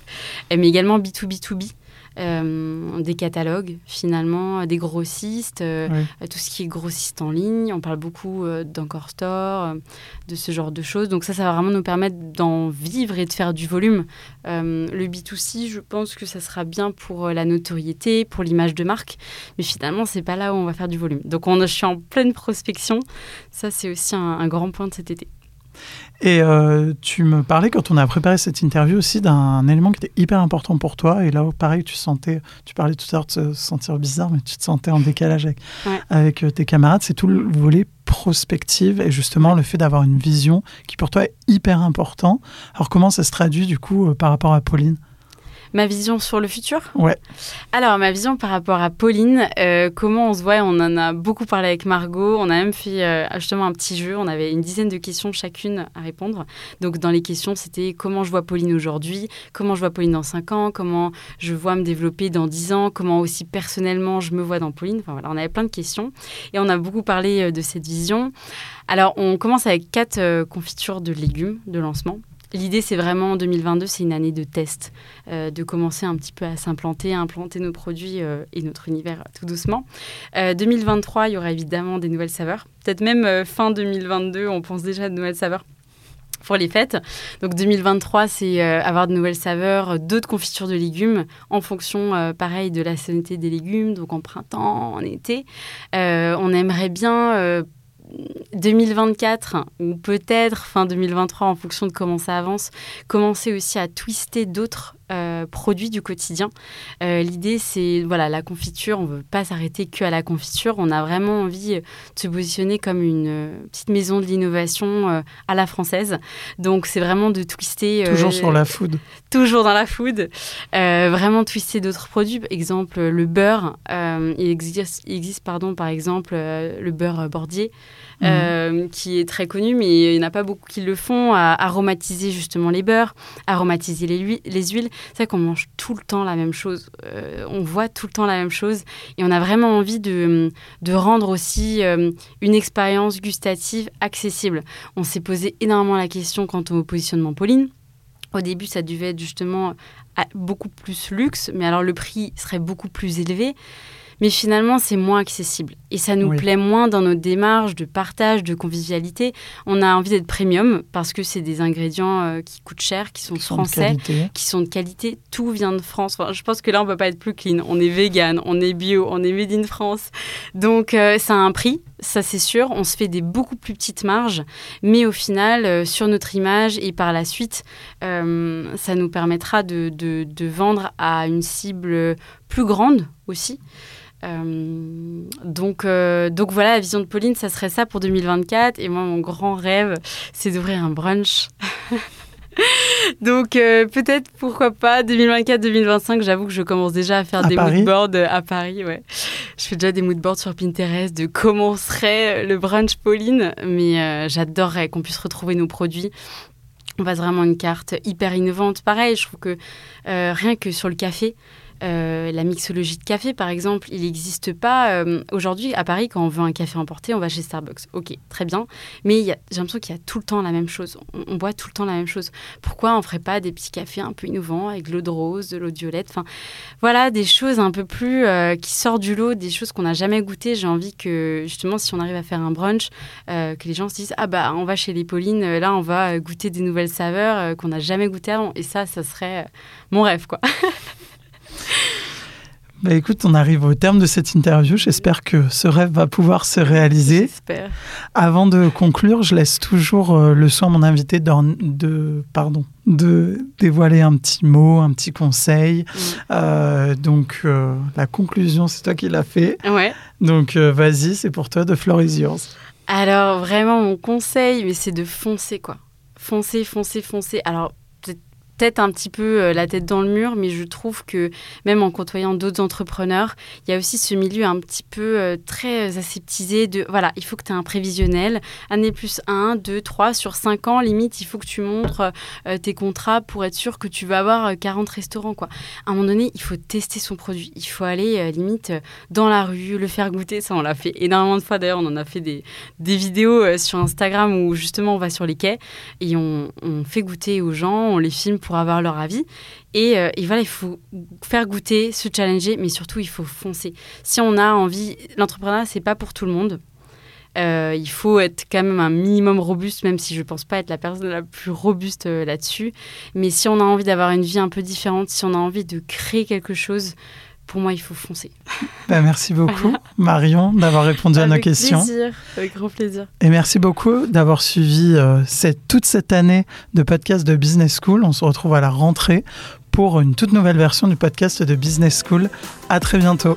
mais également B2B2B. Euh, des catalogues finalement, des grossistes, euh, tout ce qui est grossiste en ligne. On parle beaucoup euh, d'Encore Store, de ce genre de choses. Donc ça, ça va vraiment nous permettre d'en vivre et de faire du volume. le B2C, je pense que ça sera bien pour la notoriété, pour l'image de marque, mais finalement, c'est pas là où on va faire du volume. Donc on, je suis en pleine prospection. Ça, c'est aussi un grand point de cet été. Et euh, tu me parlais quand on a préparé cette interview aussi d'un élément qui était hyper important pour toi. Et là, pareil, tu sentais, tu parlais tout à l'heure de se sentir bizarre, mais tu te sentais en décalage avec, avec euh, tes camarades. C'est tout le volet prospective et justement le fait d'avoir une vision qui pour toi est hyper important. Alors comment ça se traduit du coup euh, par rapport à Pauline? Ma vision sur le futur Ouais. Alors, ma vision par rapport à Pauline, euh, comment on se voit On en a beaucoup parlé avec Margot. On a même fait euh, justement un petit jeu. On avait une dizaine de questions chacune à répondre. Donc, dans les questions, c'était comment je vois Pauline aujourd'hui, comment je vois Pauline dans 5 ans, comment je vois me développer dans 10 ans, comment aussi personnellement je me vois dans Pauline. Enfin, voilà, on avait plein de questions. Et on a beaucoup parlé euh, de cette vision. Alors, on commence avec quatre confitures de légumes de lancement. L'idée, c'est vraiment en 2022, c'est une année de test, euh, de commencer un petit peu à s'implanter, à implanter nos produits euh, et notre univers tout doucement. 2023, euh, il y aura évidemment des nouvelles saveurs. Peut-être même fin 2022, on pense déjà à de nouvelles saveurs pour les fêtes. Donc 2023, c'est avoir de nouvelles saveurs, d'autres confitures de légumes en fonction, pareil, de la saisonnalité des légumes, donc en printemps, en été. on aimerait bien 2024 ou peut-être fin 2023 en fonction de comment ça avance, commencer aussi à twister d'autres euh, produits du quotidien. Euh, l'idée, c'est voilà, la confiture. On ne veut pas s'arrêter que à la confiture. On a vraiment envie de se positionner comme une euh, petite maison de l'innovation à la française. Donc, c'est vraiment de twister. toujours sur la food. Toujours dans la food. vraiment twister d'autres produits. Exemple, le beurre. il existe, il existe pardon, par exemple, le beurre bordier. Mhm. qui est très connu, mais il n'y en a pas beaucoup qui le font, à aromatiser justement les beurres, aromatiser les, les huiles. C'est vrai qu'on mange tout le temps la même chose. Euh, on voit tout le temps la même chose. Et on a vraiment envie de, de rendre aussi euh, une expérience gustative accessible. On s'est posé énormément la question quant au positionnement Pauline. Au début, ça devait être justement beaucoup plus luxe, mais alors le prix serait beaucoup plus élevé mais finalement c'est moins accessible et ça nous plaît moins dans notre démarche de partage, de convivialité. On a envie d'être premium parce que c'est des ingrédients euh, qui coûtent cher, qui sont français, qui sont de qualité. Tout vient de France. je pense que là on peut pas être plus clean. On est vegan, on est bio, on est made in France. Donc euh, ça a un prix, ça c'est sûr. On se fait des beaucoup plus petites marges, mais au final euh, sur notre image et par la suite, ça nous permettra de, de, de vendre à une cible plus grande aussi. Euh, donc, euh, donc voilà, la vision de Pauline, ça serait ça pour 2024. Et moi, mon grand rêve, c'est d'ouvrir un brunch. donc euh, peut-être, pourquoi pas, 2024-2025, j'avoue que je commence déjà à faire des moodboards à Paris. Ouais. Je fais déjà des moodboards sur Pinterest de comment serait le brunch Pauline. Mais j'adorerais qu'on puisse retrouver nos produits on passe vraiment une carte hyper innovante. Pareil, je trouve que rien que sur le café, euh, la mixologie de café, par exemple, il n'existe pas euh, aujourd'hui à Paris quand on veut un café emporté, on va chez Starbucks. Ok, très bien, mais j'ai l'impression qu'il y a tout le temps la même chose. On, boit tout le temps la même chose. Pourquoi on ferait pas des petits cafés un peu innovants avec de l'eau de rose, de l'eau de violette? Enfin, voilà, des choses un peu plus euh, qui sortent du lot, des choses qu'on n'a jamais goûtées. J'ai envie que justement, si on arrive à faire un brunch, que les gens se disent ah bah on va chez les Paulines, là on va goûter des nouvelles saveurs qu'on n'a jamais goûtées avant. Et ça, ça serait mon rêve quoi. Bah écoute, on arrive au terme de cette interview. J'espère que ce rêve va pouvoir se réaliser. J'espère. Avant de conclure, je laisse toujours euh, le soin à mon invité de, de, pardon, de dévoiler un petit mot, un petit conseil. Mm. Euh, donc, euh, la conclusion, c'est toi qui l'as fait. Ouais. Donc, vas-y, c'est pour toi, de Floor is yours. Alors, vraiment, mon conseil, mais c'est de foncer, quoi. Foncer, foncer, foncer. Alors, peut-être un petit peu euh, la tête dans le mur, mais je trouve que même en côtoyant d'autres entrepreneurs, il y a aussi ce milieu un petit peu euh, très aseptisé de voilà, il faut que tu aies un prévisionnel, année plus 1, 2, 3, sur 5 ans, limite, il faut que tu montres euh, tes contrats pour être sûr que tu vas avoir 40 restaurants. Quoi. À un moment donné, il faut tester son produit, il faut aller limite dans la rue, le faire goûter, ça on l'a fait énormément de fois, d'ailleurs on en a fait des, des vidéos sur Instagram où justement on va sur les quais et on, on fait goûter aux gens, on les filme pour avoir leur avis. Euh, et, voilà, il faut faire goûter, se challenger, mais surtout, il faut foncer. Si on a envie, l'entrepreneuriat, c'est pas pour tout le monde. Euh, il faut être quand même un minimum robuste, même si je pense pas être la personne la plus robuste euh, là-dessus. Mais si on a envie d'avoir une vie un peu différente, si on a envie de créer quelque chose, pour moi, il faut foncer. Ben, merci beaucoup, Marion, d'avoir répondu à nos questions. Plaisir, avec grand plaisir. Et merci beaucoup d'avoir suivi euh, cette, toute cette année de podcast de Business School. On se retrouve à la rentrée pour une toute nouvelle version du podcast de Business School. À très bientôt.